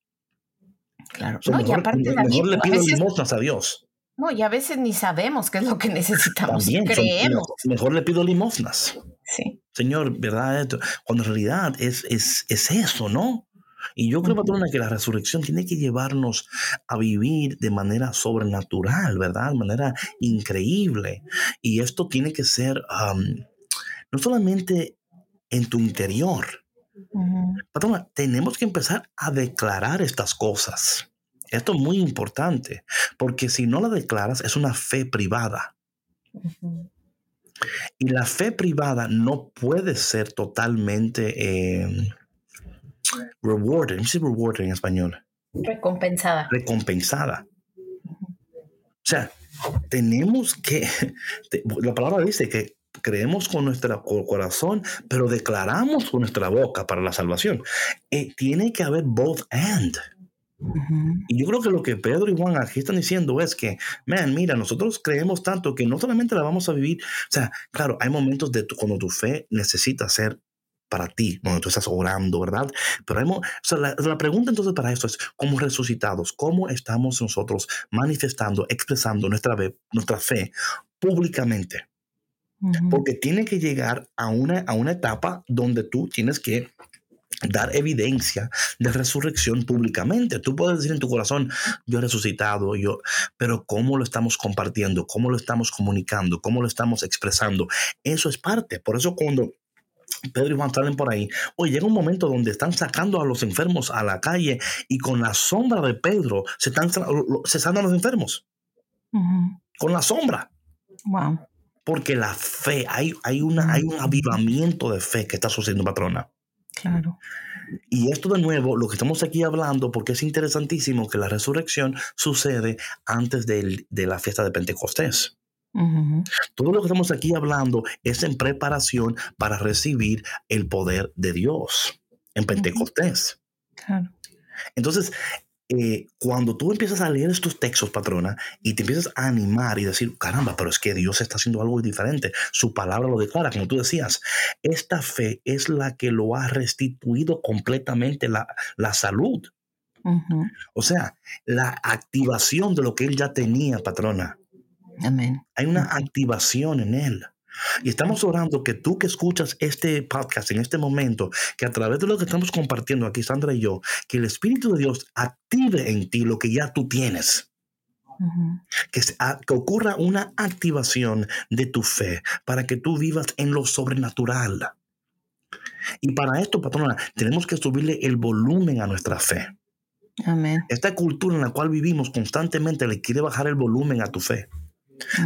Claro. no, mejor, y aparte mejor le pido limosnas a Dios. No, y a veces ni sabemos qué es lo que [LAUGHS] necesitamos. También, creemos. mejor le pido limosnas. Sí. Señor, ¿verdad? Cuando en realidad es, es, es eso, ¿no? Y yo creo, patrona, que la resurrección tiene que llevarnos a vivir de manera sobrenatural, ¿verdad? De manera increíble. Y esto tiene que ser no solamente en tu interior. Patrona, tenemos que empezar a declarar estas cosas. Esto es muy importante, porque si no la declaras es una fe privada. Y la fe privada no puede ser totalmente em, rewarded. ¿Qué es rewarded en español? Recompensada. Recompensada. O sea, tenemos que, la palabra dice que creemos con nuestro corazón, pero declaramos con nuestra boca para la salvación. Eh, tiene que haber both and. Y yo creo que lo que Pedro y Juan aquí están diciendo es que, man, mira, nosotros creemos tanto que no solamente la vamos a vivir, o sea, claro, hay momentos de cuando tu fe necesita ser para ti, cuando tú estás orando, ¿verdad? Pero o sea, la, pregunta entonces para esto es, como resucitados, ¿cómo estamos nosotros manifestando, expresando nuestra, nuestra fe públicamente? Porque tiene que llegar a una, a una etapa donde tú tienes que dar evidencia de resurrección públicamente. Tú puedes decir en tu corazón, yo he resucitado, yo, pero cómo lo estamos compartiendo, cómo lo estamos comunicando, cómo lo estamos expresando, eso es parte. Por eso cuando Pedro y Juan salen por ahí. Hoy llega un momento donde están sacando a los enfermos a la calle y con la sombra de Pedro se están cesando a los enfermos. Con la sombra. Wow. Porque la fe, hay, hay, una, hay un avivamiento de fe que está sucediendo, patrona. Claro. Y esto de nuevo, lo que estamos aquí hablando, porque es interesantísimo que la resurrección sucede antes de la fiesta de Pentecostés. Todo lo que estamos aquí hablando es en preparación para recibir el poder de Dios en Pentecostés. Claro. Entonces, eh, cuando tú empiezas a leer estos textos, patrona, y te empiezas a animar y decir, caramba, pero es que Dios está haciendo algo diferente, su palabra lo declara, como tú decías, esta fe es la que lo ha restituido completamente la, la salud. O sea, la activación de lo que él ya tenía, patrona. Amén. Hay una activación en él. Y estamos orando que tú que escuchas este podcast en este momento, que a través de lo que estamos compartiendo aquí, Sandra y yo, que el Espíritu de Dios active en ti lo que ya tú tienes. que, que ocurra una activación de tu fe para que tú vivas en lo sobrenatural. Y para esto, patrona, tenemos que subirle el volumen a nuestra fe. Amén. Esta cultura en la cual vivimos constantemente le quiere bajar el volumen a tu fe.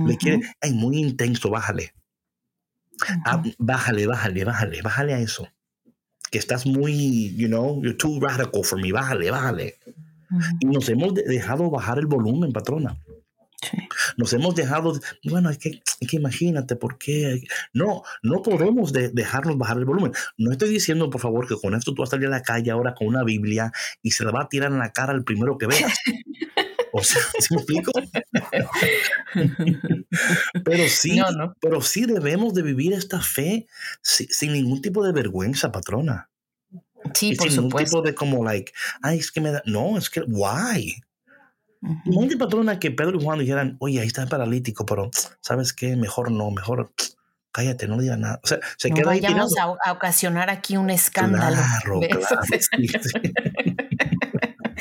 Le quiere, ay, muy intenso, bájale. Ah, bájale, bájale, bájale, bájale a eso. Que estás muy, you know, you're too radical for me, bájale, bájale. Y nos hemos dejado bajar el volumen, patrona. Nos hemos dejado, bueno, es que, que imagínate por qué. No, no podemos dejarnos bajar el volumen. No estoy diciendo, por favor, que con esto tú vas a salir a la calle ahora con una Biblia y se la va a tirar en la cara al primero que veas. [LAUGHS] O sea, [LAUGHS] ¿sí me explico? pero sí, pero sí debemos de vivir esta fe sin, ningún tipo de vergüenza, patrona. Sí, por sin ningún tipo de como like, ay, es que me da, no, es que, why? Uh patrona, que Pedro y Juan dijeran, oye, ahí está el paralítico, pero ¿sabes qué? Mejor no, mejor cállate, no diga nada. O sea, se no queda ahí vayamos a, a, ocasionar aquí un escándalo. Claro, [LAUGHS] claro. [LAUGHS]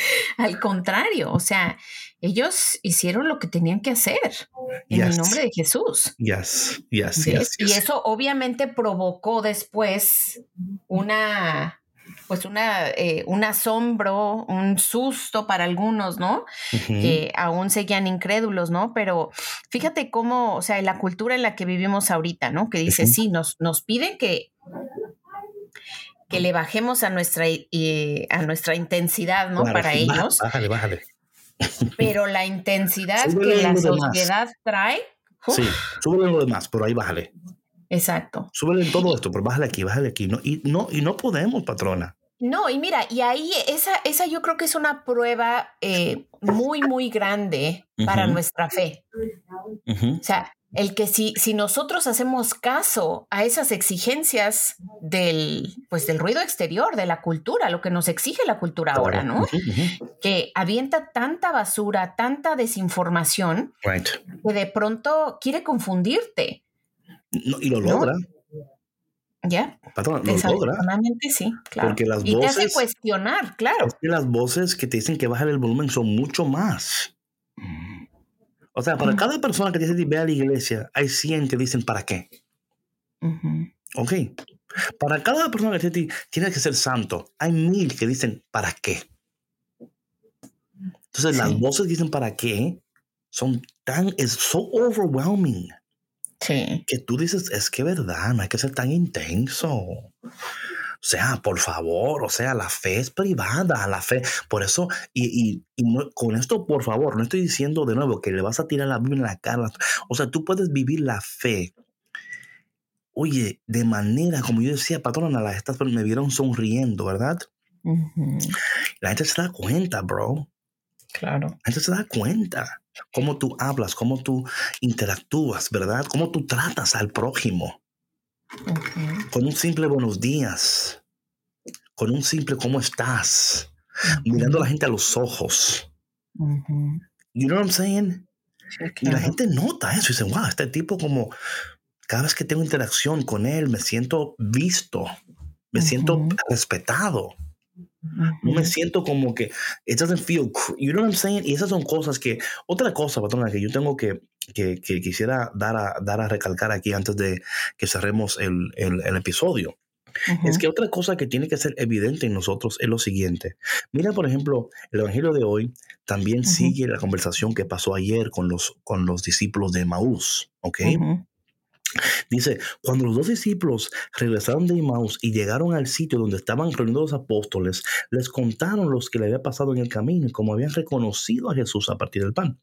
[LAUGHS] Al contrario, o sea, ellos hicieron lo que tenían que hacer en el nombre de Jesús. Yes, yes, yes, Y eso obviamente provocó después una, pues una, eh, un asombro, un susto para algunos, ¿no? Que aún seguían incrédulos, ¿no? Pero fíjate cómo, o sea, la cultura en la que vivimos ahorita, ¿no? Que dice, sí, nos, nos piden que que le bajemos a nuestra, eh, a nuestra intensidad, ¿no? Para ellos. Bájale, bájale. Pero la intensidad que la sociedad trae. Sí, súbele lo demás, pero ahí bájale. Exacto. Súbele todo esto, pero bájale aquí, bájale aquí. No, y, no, y no podemos, patrona. No, y mira, y ahí esa, esa yo creo que es una prueba eh, muy, muy grande para nuestra fe. O sea, el que si, si nosotros hacemos caso a esas exigencias del, pues del ruido exterior, de la cultura, lo que nos exige la cultura ahora, ¿no? Que avienta tanta basura, tanta desinformación, que de pronto quiere confundirte. y lo logra. Ya. Patrón, lo logra. sí, claro. Porque las y voces. te hace cuestionar, claro. Es que las voces que te dicen que bajar el volumen son mucho más. O sea, para cada persona que dice ve a la iglesia, hay 100 que dicen ¿para qué? Ok. Para cada persona que dice tienes que ser santo, hay mil que dicen ¿para qué? Entonces, las voces que dicen ¿para qué? son tan, es so overwhelming. Sí. Que tú dices, es que verdad, no hay que ser tan intenso. O sea, por favor, o sea, la fe es privada, la fe. Por eso, y, con esto, por favor, no estoy diciendo de nuevo que le vas a tirar la Biblia en la cara. O sea, tú puedes vivir la fe. Oye, de manera, como yo decía, patrona, las estas me vieron sonriendo, ¿verdad? La gente se da cuenta, bro. Claro. La gente se da cuenta cómo tú hablas, cómo tú interactúas, ¿verdad? Cómo tú tratas al prójimo. Con un simple buenos días, con un simple cómo estás, mirando a la gente a los ojos. You know what I'm saying? Y la gente nota eso y dice, wow, este tipo como, cada vez que tengo interacción con él, me siento visto, me siento respetado. No me siento como que it doesn't feel, you know what I'm saying? Y esas son cosas que, otra cosa, patrona, que yo tengo que, que, quisiera dar a, dar a recalcar aquí antes de que cerremos el, el, episodio. Es que otra cosa que tiene que ser evidente en nosotros es lo siguiente. Mira, por ejemplo, el Evangelio de hoy también sigue la conversación que pasó ayer con los, con los discípulos de Maús, ¿ok? Dice, cuando los dos discípulos regresaron de Emmaus y llegaron al sitio donde estaban reunidos los apóstoles, les contaron los que le había pasado en el camino y cómo habían reconocido a Jesús a partir del pan.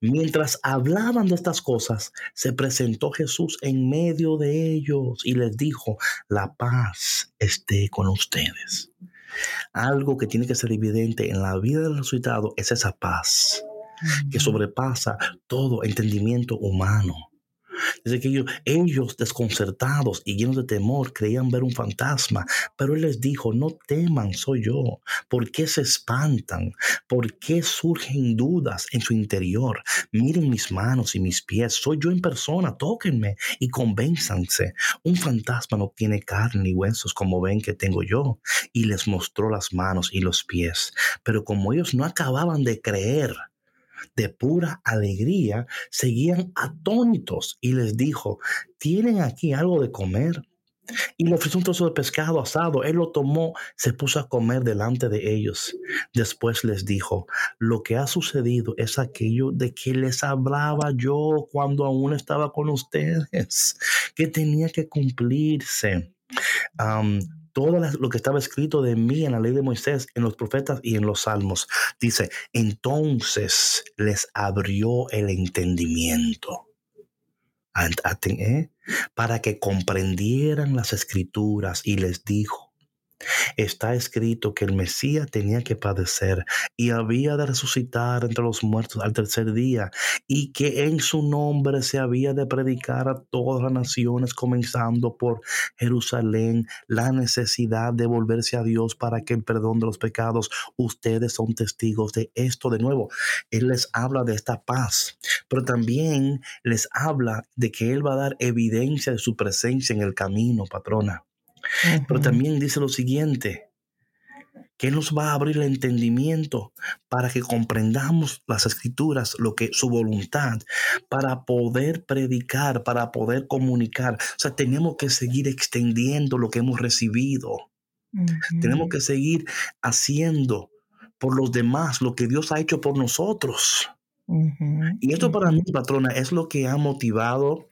Mientras hablaban de estas cosas, se presentó Jesús en medio de ellos y les dijo, la paz esté con ustedes. Algo que tiene que ser evidente en la vida del resucitado es esa paz que sobrepasa todo entendimiento humano. Dice que ellos, ellos, desconcertados y llenos de temor creían ver un fantasma, pero él les dijo, no teman, soy yo. ¿Por qué se espantan? ¿Por qué surgen dudas en su interior? Miren mis manos y mis pies, soy yo en persona, tóquenme y convénzanse. Un fantasma no tiene carne ni huesos como ven que tengo yo. Y les mostró las manos y los pies. Pero como ellos no acababan de creer, de pura alegría, seguían atónitos y les dijo, ¿tienen aquí algo de comer? Y le ofreció un trozo de pescado asado. Él lo tomó, se puso a comer delante de ellos. Después les dijo, lo que ha sucedido es aquello de que les hablaba yo cuando aún estaba con ustedes, [LAUGHS] que tenía que cumplirse todo lo que estaba escrito de mí en la ley de Moisés, en los profetas y en los salmos. Dice, entonces les abrió el entendimiento. ¿eh? Para que comprendieran las escrituras y les dijo, Está escrito que el Mesías tenía que padecer y había de resucitar entre los muertos al tercer día y que en su nombre se había de predicar a todas las naciones, comenzando por Jerusalén, la necesidad de volverse a Dios para que el perdón de los pecados, ustedes son testigos de esto de nuevo. Él les habla de esta paz, pero también les habla de que Él va a dar evidencia de su presencia en el camino, patrona. Pero también dice lo siguiente, que nos va a abrir el entendimiento para que comprendamos las escrituras, lo que su voluntad, para poder predicar, para poder comunicar. O sea, tenemos que seguir extendiendo lo que hemos recibido. Tenemos que seguir haciendo por los demás lo que Dios ha hecho por nosotros. Y esto para mí, patrona, es lo que ha motivado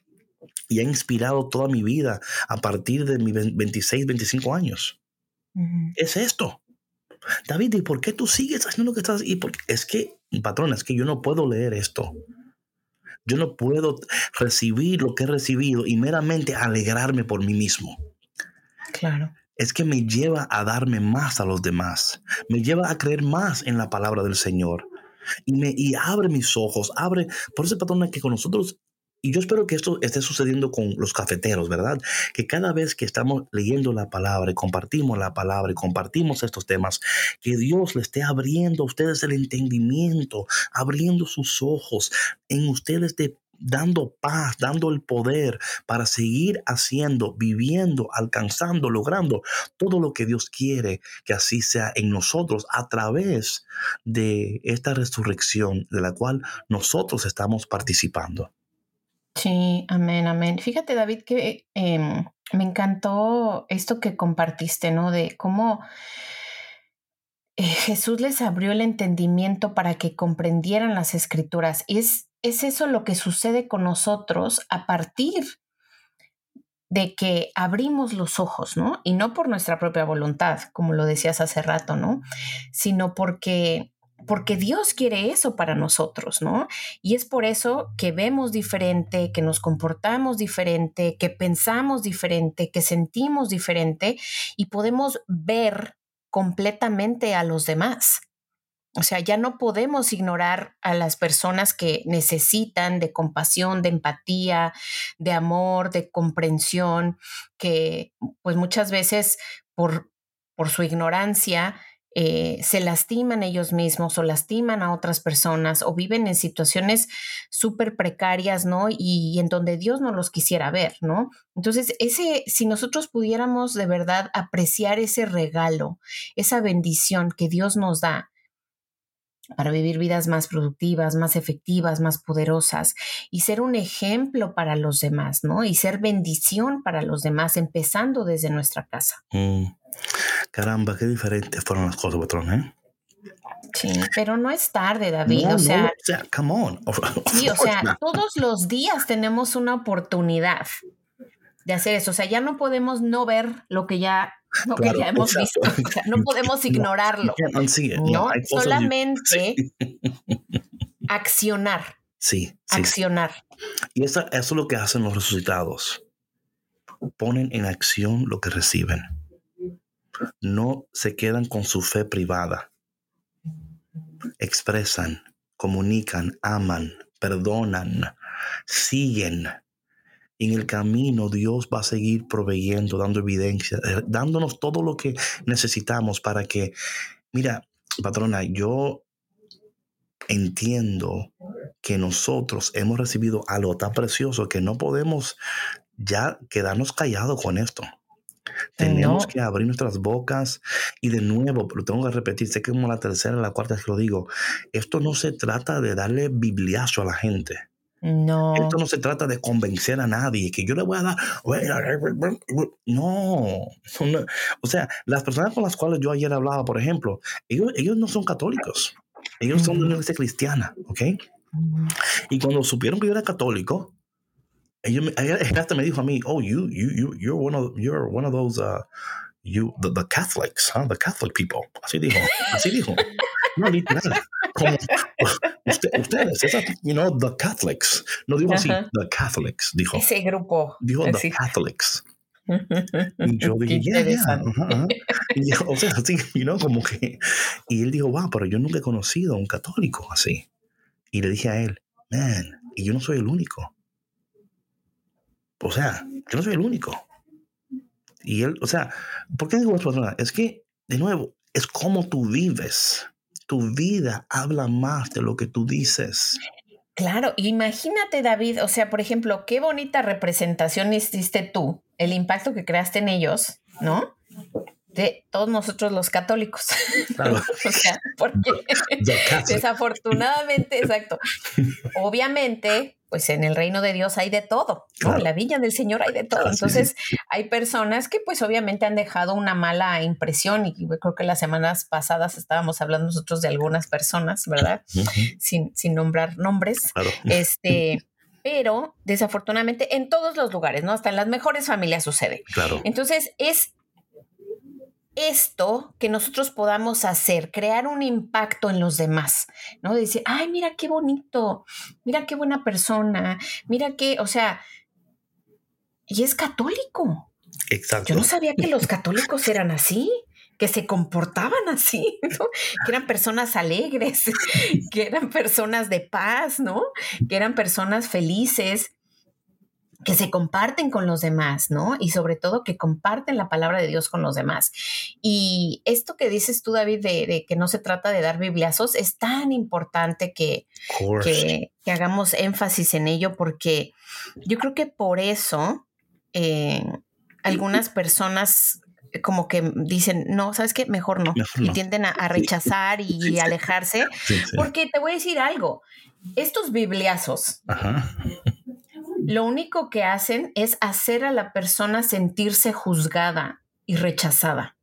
y ha inspirado toda mi vida a partir de mis 26, 25 años. Es esto. David, ¿y por qué tú sigues haciendo lo que estás? Y porque es que, patrona, es que yo no puedo leer esto. Yo no puedo recibir lo que he recibido y meramente alegrarme por mí mismo. Claro. Es que me lleva a darme más a los demás. Me lleva a creer más en la palabra del Señor y me y abre mis ojos, abre, por ese patrón que con nosotros y yo espero que esto esté sucediendo con los cafeteros, ¿verdad? Que cada vez que estamos leyendo la palabra compartimos la palabra compartimos estos temas, que Dios le esté abriendo a ustedes el entendimiento, abriendo sus ojos en ustedes de dando paz, dando el poder para seguir haciendo, viviendo, alcanzando, logrando todo lo que Dios quiere que así sea en nosotros a través de esta resurrección de la cual nosotros estamos participando. Sí, amén, amén. Fíjate, David, que em, me encantó esto que compartiste, ¿no? De cómo eh, Jesús les abrió el entendimiento para que comprendieran las escrituras. Y es es eso lo que sucede con nosotros a partir de que abrimos los ojos, ¿no? Y no por nuestra propia voluntad, como lo decías hace rato, ¿no? Sino porque porque Dios quiere eso para nosotros, ¿no? Y es por eso que vemos diferente, que nos comportamos diferente, que pensamos diferente, que sentimos diferente y podemos ver completamente a los demás. O sea, ya no podemos ignorar a las personas que necesitan de compasión, de empatía, de amor, de comprensión, que pues muchas veces por, por su ignorancia eh, se lastiman ellos mismos o lastiman a otras personas o viven en situaciones súper precarias, ¿no? Y, en donde Dios no los quisiera ver, ¿no? Entonces, ese, si nosotros pudiéramos de verdad apreciar ese regalo, esa bendición que Dios nos da, para vivir vidas más productivas, más efectivas, más poderosas y ser un ejemplo para los demás, ¿no? Y ser bendición para los demás, empezando desde nuestra casa. Mm. Caramba, qué diferentes fueron las cosas, patrón, ¿eh? Sí, pero no es tarde, David. o, sea, come on. sí, o sea, todos los días tenemos una oportunidad de hacer eso. O sea, ya no podemos no ver lo que ya no, que ya hemos visto. no [LAUGHS] podemos ignorarlo. No, solamente [LAUGHS] accionar. Sí, Accionar. Y eso, eso es lo que hacen los resucitados. Ponen en acción lo que reciben. No se quedan con su fe privada. Expresan, comunican, aman, perdonan, siguen en el camino Dios va a seguir proveyendo, dando evidencia, eh, dándonos todo lo que necesitamos para que, mira, patrona, yo entiendo que nosotros hemos recibido algo tan precioso que no podemos ya quedarnos callados con esto. Tenemos que abrir nuestras bocas y de nuevo, lo tengo que repetir, sé que como la tercera, la cuarta vez que lo digo, esto no se trata de darle bibliazo a la gente. No. Esto no se trata de convencer a nadie, que yo le voy a dar... No, O sea, las personas con las cuales yo ayer hablaba, por ejemplo, ellos, ellos no son católicos. Ellos son de una iglesia cristiana, ¿ok? Y cuando supieron que yo era católico, ellos me, hasta me dijo a mí, oh, you, you, you, you're one of, you're one of those, uh, you, the, the Catholics, huh? the Catholic people. Así dijo, así dijo. No, literal. Como, ustedes, esa, you know, the Catholics. No digo así, the Catholics, dijo. Ese grupo. Dijo the Catholics. [LAUGHS] Y yo dije, yeah, yeah. Y yo, o sea, así, you know, como que. Y él dijo, wow, pero yo nunca he conocido a un católico así. Y le dije a él, man, y yo no soy el único. O sea, yo no soy el único. Y él, o sea, ¿por qué digo esto? Es que, de nuevo, es como tú vives tu vida habla más de lo que tú dices. Claro, imagínate David, o sea, por ejemplo, qué bonita representación hiciste tú, el impacto que creaste en ellos, ¿no? De todos nosotros los católicos. [LAUGHS] o sea, porque [LAUGHS] desafortunadamente, [LAUGHS] exacto. Obviamente, pues en el reino de Dios hay de todo, ¿no? En la villa del Señor hay de todo. Entonces, hay personas que pues obviamente han dejado una mala impresión y creo que las semanas pasadas estábamos hablando nosotros de algunas personas, ¿verdad? sin, sin nombrar nombres. Este, pero desafortunadamente en todos los lugares, ¿no? Hasta en las mejores familias sucede. Claro. Entonces, es esto que nosotros podamos hacer, crear un impacto en los demás, ¿no? decir, ay, mira qué bonito, mira qué buena persona, mira qué, o sea, y es católico. Exacto. Yo no sabía que los católicos eran así, que se comportaban así, [LAUGHS] ¿no? que eran personas alegres, que eran personas de paz, ¿no? Que eran personas felices que se comparten con los demás, ¿no? Y sobre todo que comparten la palabra de Dios con los demás. Y esto que dices tú, David, de, que no se trata de dar bibliazos, es tan importante que, que, hagamos énfasis en ello, porque yo creo que por eso eh, algunas personas como que dicen, no, ¿sabes qué? Mejor no. Y tienden a, rechazar y alejarse, porque te voy a decir algo, estos bibliazos lo único que hacen es hacer a la persona sentirse juzgada y rechazada.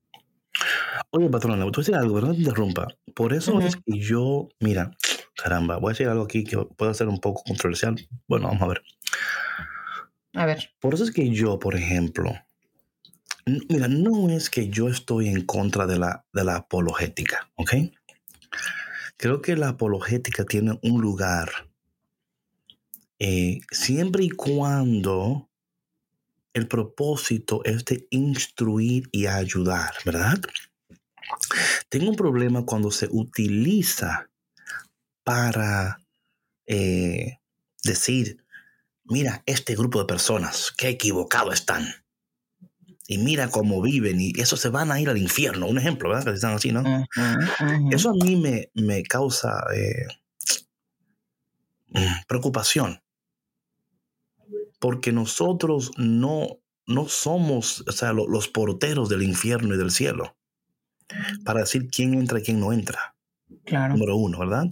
Oye, patrona, voy a decir algo, no te interrumpa. Por eso es que yo, mira, caramba, voy a decir algo aquí que puede ser un poco controversial. Bueno, vamos a ver. A ver. Por eso es que yo, por ejemplo, mira, no es que yo estoy en contra de la, de la apologética, ¿ok? Creo que la apologética tiene un lugar eh, siempre y cuando el propósito es de instruir y ayudar, ¿verdad? Tengo un problema cuando se utiliza para eh, decir, mira, este grupo de personas, qué equivocado están. Y mira cómo viven y eso se van a ir al infierno. Un ejemplo, ¿verdad? Que están así, ¿no? Eso a mí me, me causa eh, mm, preocupación porque nosotros no, no somos o sea, los porteros del infierno y del cielo para decir quién entra y quién no entra. Claro. Número uno, ¿verdad?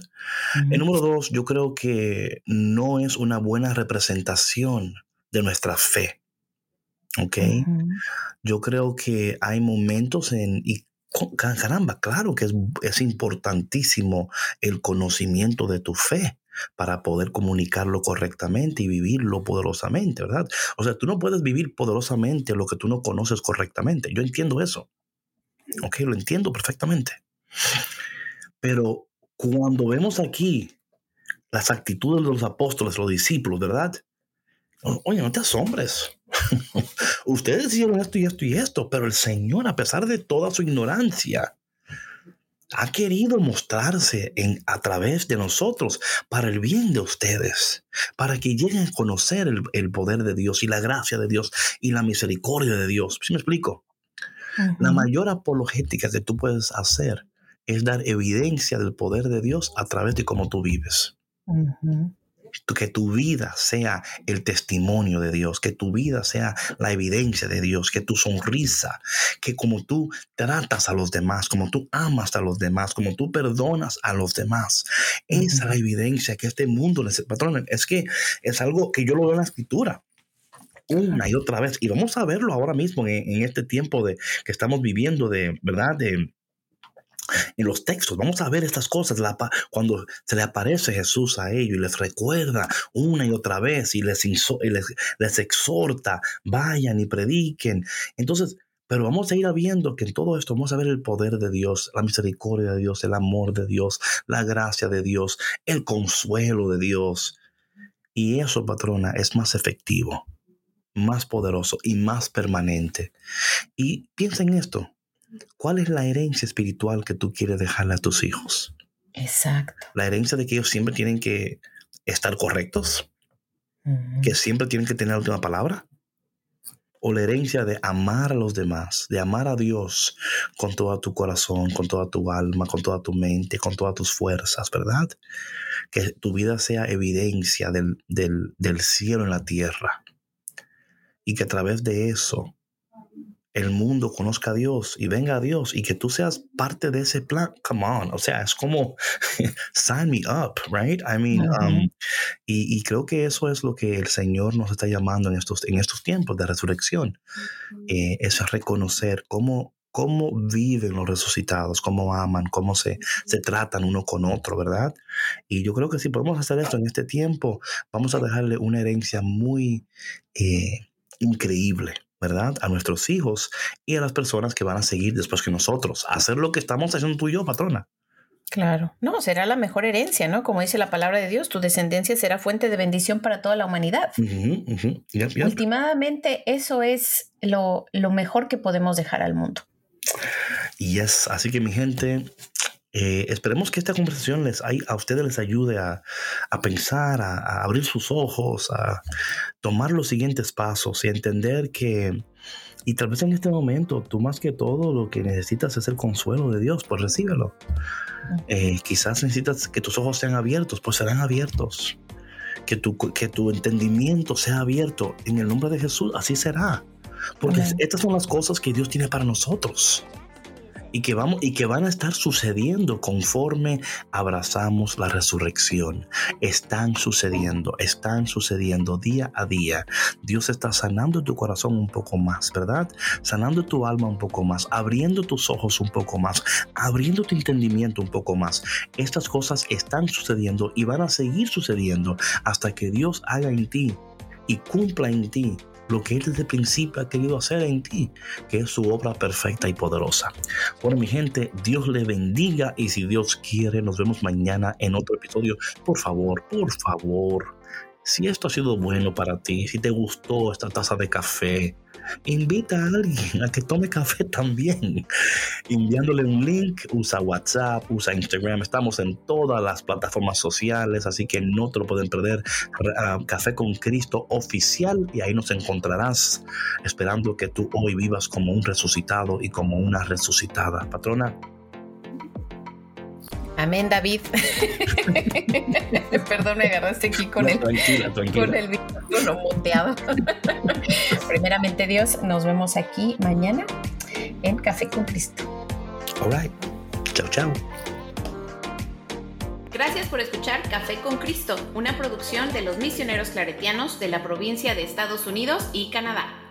El número dos, yo creo que no es una buena representación de nuestra fe. ¿Ok? Yo creo que hay momentos en, y caramba, claro que es, es importantísimo el conocimiento de tu fe para poder comunicarlo correctamente y vivirlo poderosamente, ¿verdad? O sea, tú no puedes vivir poderosamente lo que tú no conoces correctamente. Yo entiendo eso. Ok, lo entiendo perfectamente. Pero cuando vemos aquí las actitudes de los apóstoles, los discípulos, ¿verdad? Oye, no te asombres. [LAUGHS] Ustedes hicieron esto y esto y esto, pero el Señor, a pesar de toda su ignorancia, ha querido mostrarse en, a través de nosotros para el bien de ustedes, para que lleguen a conocer el, poder de Dios y la gracia de Dios y la misericordia de Dios. ¿Sí me explico? La mayor apologética que tú puedes hacer es dar evidencia del poder de Dios a través de cómo tú vives que tu vida sea el testimonio de Dios, que tu vida sea la evidencia de Dios, que tu sonrisa, que como tú tratas a los demás, como tú amas a los demás, como tú perdonas a los demás, esa es la evidencia que este mundo necesita. Patrón, es que es algo que yo lo veo en la escritura una y otra vez. Y vamos a verlo ahora mismo en, en, este tiempo de, que estamos viviendo de, ¿verdad? De, en los textos. Vamos a ver estas cosas cuando se le aparece Jesús a ellos y les recuerda una y otra vez y les, les, exhorta, vayan y prediquen. Entonces, pero vamos a ir viendo que en todo esto vamos a ver el poder de Dios, la misericordia de Dios, el amor de Dios, la gracia de Dios, el consuelo de Dios. Y eso, patrona, es más efectivo, más poderoso y más permanente. Y piensa en esto, ¿Cuál es la herencia espiritual que tú quieres dejarle a tus hijos? Exacto. La herencia de que ellos siempre tienen que estar correctos, que siempre tienen que tener la última palabra. O la herencia de amar a los demás, de amar a Dios con todo tu corazón, con toda tu alma, con toda tu mente, con todas tus fuerzas, ¿verdad? Que tu vida sea evidencia del, del cielo en la tierra. Y que a través de eso el mundo conozca a Dios y venga a Dios y que tú seas parte de ese plan, come on, o sea, es como [LAUGHS] sign me up, right? I mean, um, y, creo que eso es lo que el Señor nos está llamando en estos, en estos tiempos de resurrección, eh, es reconocer cómo cómo viven los resucitados, cómo aman, cómo se, se tratan uno con otro, ¿verdad? Y yo creo que si podemos hacer esto en este tiempo, vamos a dejarle una herencia muy eh, increíble, ¿verdad? A nuestros hijos y a las personas que van a seguir después que nosotros. Hacer lo que estamos haciendo tú y yo, patrona. Claro, no, será la mejor herencia, ¿no? Como dice la palabra de Dios, tu descendencia será fuente de bendición para toda la humanidad. Últimamente eso es lo, lo mejor que podemos dejar al mundo. Y es así que mi gente, eh, esperemos que esta conversación les, a ustedes les ayude a, pensar, a, abrir sus ojos, a tomar los siguientes pasos y a entender que, y tal vez en este momento, tú más que todo lo que necesitas es el consuelo de Dios, pues recíbelo. Eh, quizás necesitas que tus ojos sean abiertos, pues serán abiertos. Que tu, que tu entendimiento sea abierto. En el nombre de Jesús, así será. Porque estas son las cosas que Dios tiene para nosotros y que, vamos, y que van a estar sucediendo conforme abrazamos la resurrección. Están sucediendo, están sucediendo día a día. Dios está sanando tu corazón un poco más, ¿verdad? Sanando tu alma un poco más, abriendo tus ojos un poco más, abriendo tu entendimiento un poco más. Estas cosas están sucediendo y van a seguir sucediendo hasta que Dios haga en ti y cumpla en ti lo que Él desde el principio ha querido hacer en ti, que es su obra perfecta y poderosa. Bueno, mi gente, Dios le bendiga y si Dios quiere, nos vemos mañana en otro episodio. Por favor, por favor, si esto ha sido bueno para ti, si te gustó esta taza de café, invita a alguien a que tome café también. Enviándole un link, usa WhatsApp, usa Instagram. Estamos en todas las plataformas sociales, así que no te lo pueden perder. Ah, café con Cristo oficial y ahí nos encontrarás esperando que tú hoy vivas como un resucitado y como una resucitada. Patrona. Amén, David. [LAUGHS] Perdón, me agarraste aquí con el, con el micrófono monteado. [LAUGHS] Primeramente, Dios, nos vemos aquí mañana en Café con Cristo. All right. Chao, chao. Gracias por escuchar Café con Cristo, una producción de los misioneros claretianos de la provincia de Estados Unidos y Canadá.